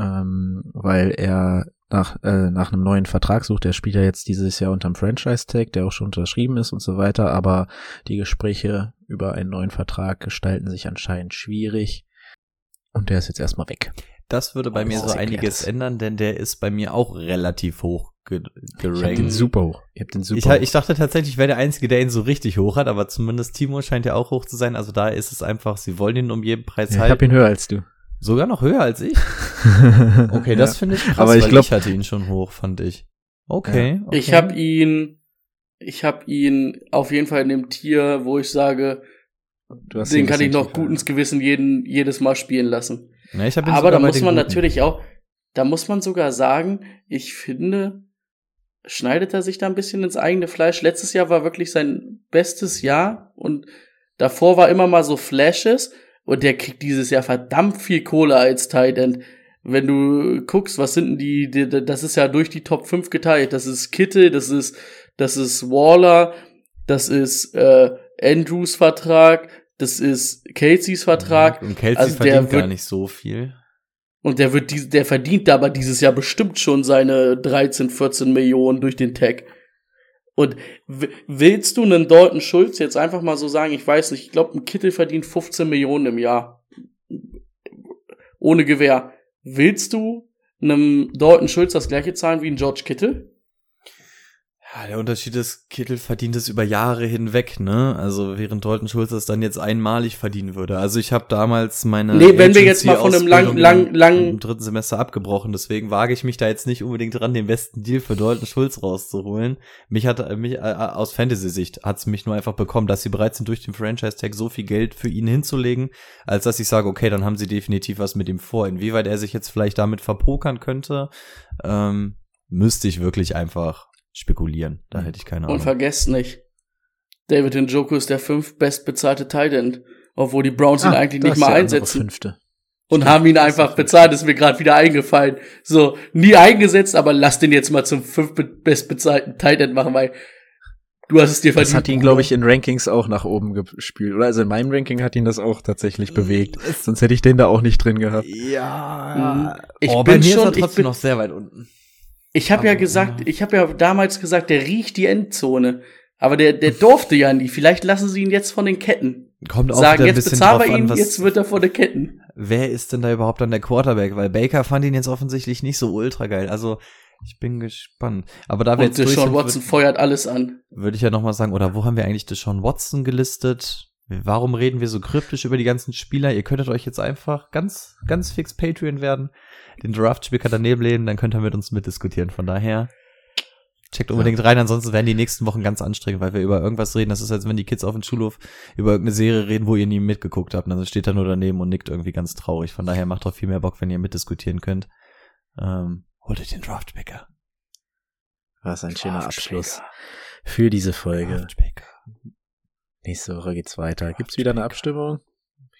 ähm, weil er nach, äh, nach einem neuen Vertrag sucht. Er spielt ja jetzt dieses Jahr unterm Franchise-Tag, der auch schon unterschrieben ist und so weiter, aber die Gespräche über einen neuen Vertrag gestalten sich anscheinend schwierig. Und der ist jetzt erstmal weg. Das würde bei Oh, mir so einiges ändern, denn der ist bei mir auch relativ hoch ge Ich hab gerankt. den super hoch. Ich hab den super Ich, hoch. ich dachte tatsächlich, ich wäre der Einzige, der ihn so richtig hoch hat, aber zumindest Timo scheint ja auch hoch zu sein. Also da ist es einfach, sie wollen ihn um jeden Preis Ja, ich halten. hab ihn höher als du. Sogar noch höher als ich. *laughs* Okay, das Ja. finde ich krass, Aber ich weil glaub- ich hatte ihn schon hoch, fand ich. Okay. okay. Ich habe ihn, ich habe ihn auf jeden Fall in dem Tier, wo ich sage, Du hast ihn den kann ich noch gut ins Gewissen jeden, jedes Mal spielen lassen. Ja, ich hab ihn Aber da muss man Guten. natürlich auch, da muss man sogar sagen, ich finde, schneidet er sich da ein bisschen ins eigene Fleisch. Letztes Jahr war wirklich sein bestes Jahr und davor war immer mal so Flashes und der kriegt dieses Jahr verdammt viel Kohle als Tight End. Wenn du guckst, was sind denn die, die, das ist ja durch die Top 5 geteilt. Das ist Kittel, das ist, das ist Waller, das ist äh, Andrews Vertrag, das ist Caseys Vertrag. Und Kelsey Also der verdient gar wird- nicht so viel. Und der wird die, der verdient aber dieses Jahr bestimmt schon seine 13, 14 Millionen durch den Tag. Und willst du einen Dalton Schulz jetzt einfach mal so sagen, ich weiß nicht, ich glaube, ein Kittel verdient 15 Millionen im Jahr. Ohne Gewehr. Willst du einem Dalton Schulz das gleiche zahlen wie ein George Kittel? Ja, der Unterschied ist, Kittel verdient es über Jahre hinweg, ne? Also während Dalton Schulz das dann jetzt einmalig verdienen würde. Also ich habe damals meine Nee, wenn wir jetzt mal von einem lang- lang- im- lang- im dritten Semester abgebrochen, deswegen wage ich mich da jetzt nicht unbedingt dran, den besten Deal für Dalton Schulz rauszuholen. Mich hat äh, mich äh, aus Fantasy-Sicht hat's mich nur einfach bekommen, dass sie bereit sind, durch den Franchise-Tag so viel Geld für ihn hinzulegen, als dass ich sage, okay, dann haben sie definitiv was mit ihm vor. Inwieweit er sich jetzt vielleicht damit verpokern könnte, ähm, müsste ich wirklich einfach spekulieren. Da hätte ich keine Und Ahnung. vergesst nicht, David Njoku ist der fünf bestbezahlte Tight End, obwohl die Browns ihn Ah, eigentlich nicht mal einsetzen. Fünfte. und Stimmt, haben ihn einfach bezahlt, ist mir gerade wieder eingefallen. So, nie eingesetzt, aber lass den jetzt mal zum fünf be- bestbezahlten Tight End machen, weil du hast es dir verdient. Das hat ihn, glaube ich, in Rankings auch nach oben gespült. Oder also in meinem Ranking hat ihn das auch Mm, tatsächlich bewegt. Sonst hätte ich den da auch nicht drin gehabt. Ja. Mhm. Ich oh, bei bin mir schon- ist er trotzdem bin- noch sehr weit unten. Ich habe ja gesagt, ich habe ja damals gesagt, der riecht die Endzone. Aber der, der durfte ja nie. Vielleicht lassen sie ihn jetzt von den Ketten. Kommt auch Sagen, jetzt bezahlen drauf wir ihn, an, was, jetzt wird er von den Ketten. wer ist denn da überhaupt an der Quarterback? Weil Baker fand ihn jetzt offensichtlich nicht so ultra geil. Also, ich bin gespannt. Aber da wir Und jetzt Deshaun Watson würde feuert alles an. würd ich ja noch mal sagen, oder wo haben wir eigentlich Deshaun Watson gelistet? Warum reden wir so kryptisch über die ganzen Spieler? Ihr könntet euch jetzt einfach ganz, ganz fix Patreon werden, den Draft-Spicker daneben lehnen, dann könnt ihr mit uns mitdiskutieren. Von daher, checkt unbedingt rein, ansonsten werden die nächsten Wochen ganz anstrengend, weil wir über irgendwas reden. Das ist, als wenn die Kids auf dem Schulhof über irgendeine Serie reden, wo ihr nie mitgeguckt habt. Und dann steht er nur daneben und nickt irgendwie ganz traurig. Von daher macht doch viel mehr Bock, wenn ihr mitdiskutieren könnt. Ähm, holt euch den Draft-Picker. Was ein schöner. Abschluss für diese Folge. Nächste Woche geht's weiter. Gibt's wieder eine Abstimmung?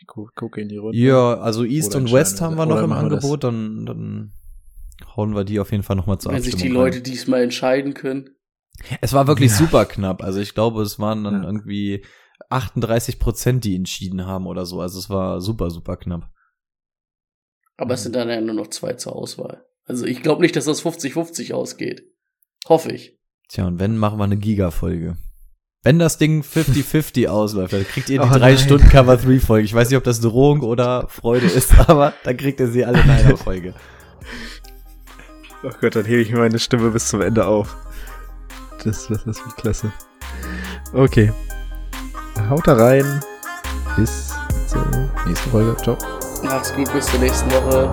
Ich gucke in die Runde. Ja, also East Oder und West haben wir- noch oder im? Angebot, dann, dann hauen wir die auf jeden Fall nochmal zur Wenn sich Abstimmung die rein. Leute diesmal entscheiden können. Es war wirklich Ja. super knapp. Also ich glaube, es waren dann Ja. irgendwie 38 Prozent, die entschieden haben oder so. Also es war super, super knapp. Aber es sind dann ja nur noch zwei zur Auswahl. Also ich glaube nicht, dass das 50-50 ausgeht. Hoffe ich. Tja, und wenn, machen wir eine Giga-Folge. Wenn das Ding 50-50 *laughs* ausläuft, dann kriegt ihr die Oh drei nein. Stunden Cover 3 Folge. Ich weiß nicht, ob das Drohung oder Freude ist, *laughs* aber dann kriegt ihr sie alle in einer Folge. Oh Gott, dann hebe ich mir meine Stimme bis zum Ende auf. Das, das, das wird klasse. Okay. Haut da rein. Bis zur nächsten Folge. Ciao. Macht's gut, bis zur nächsten Woche.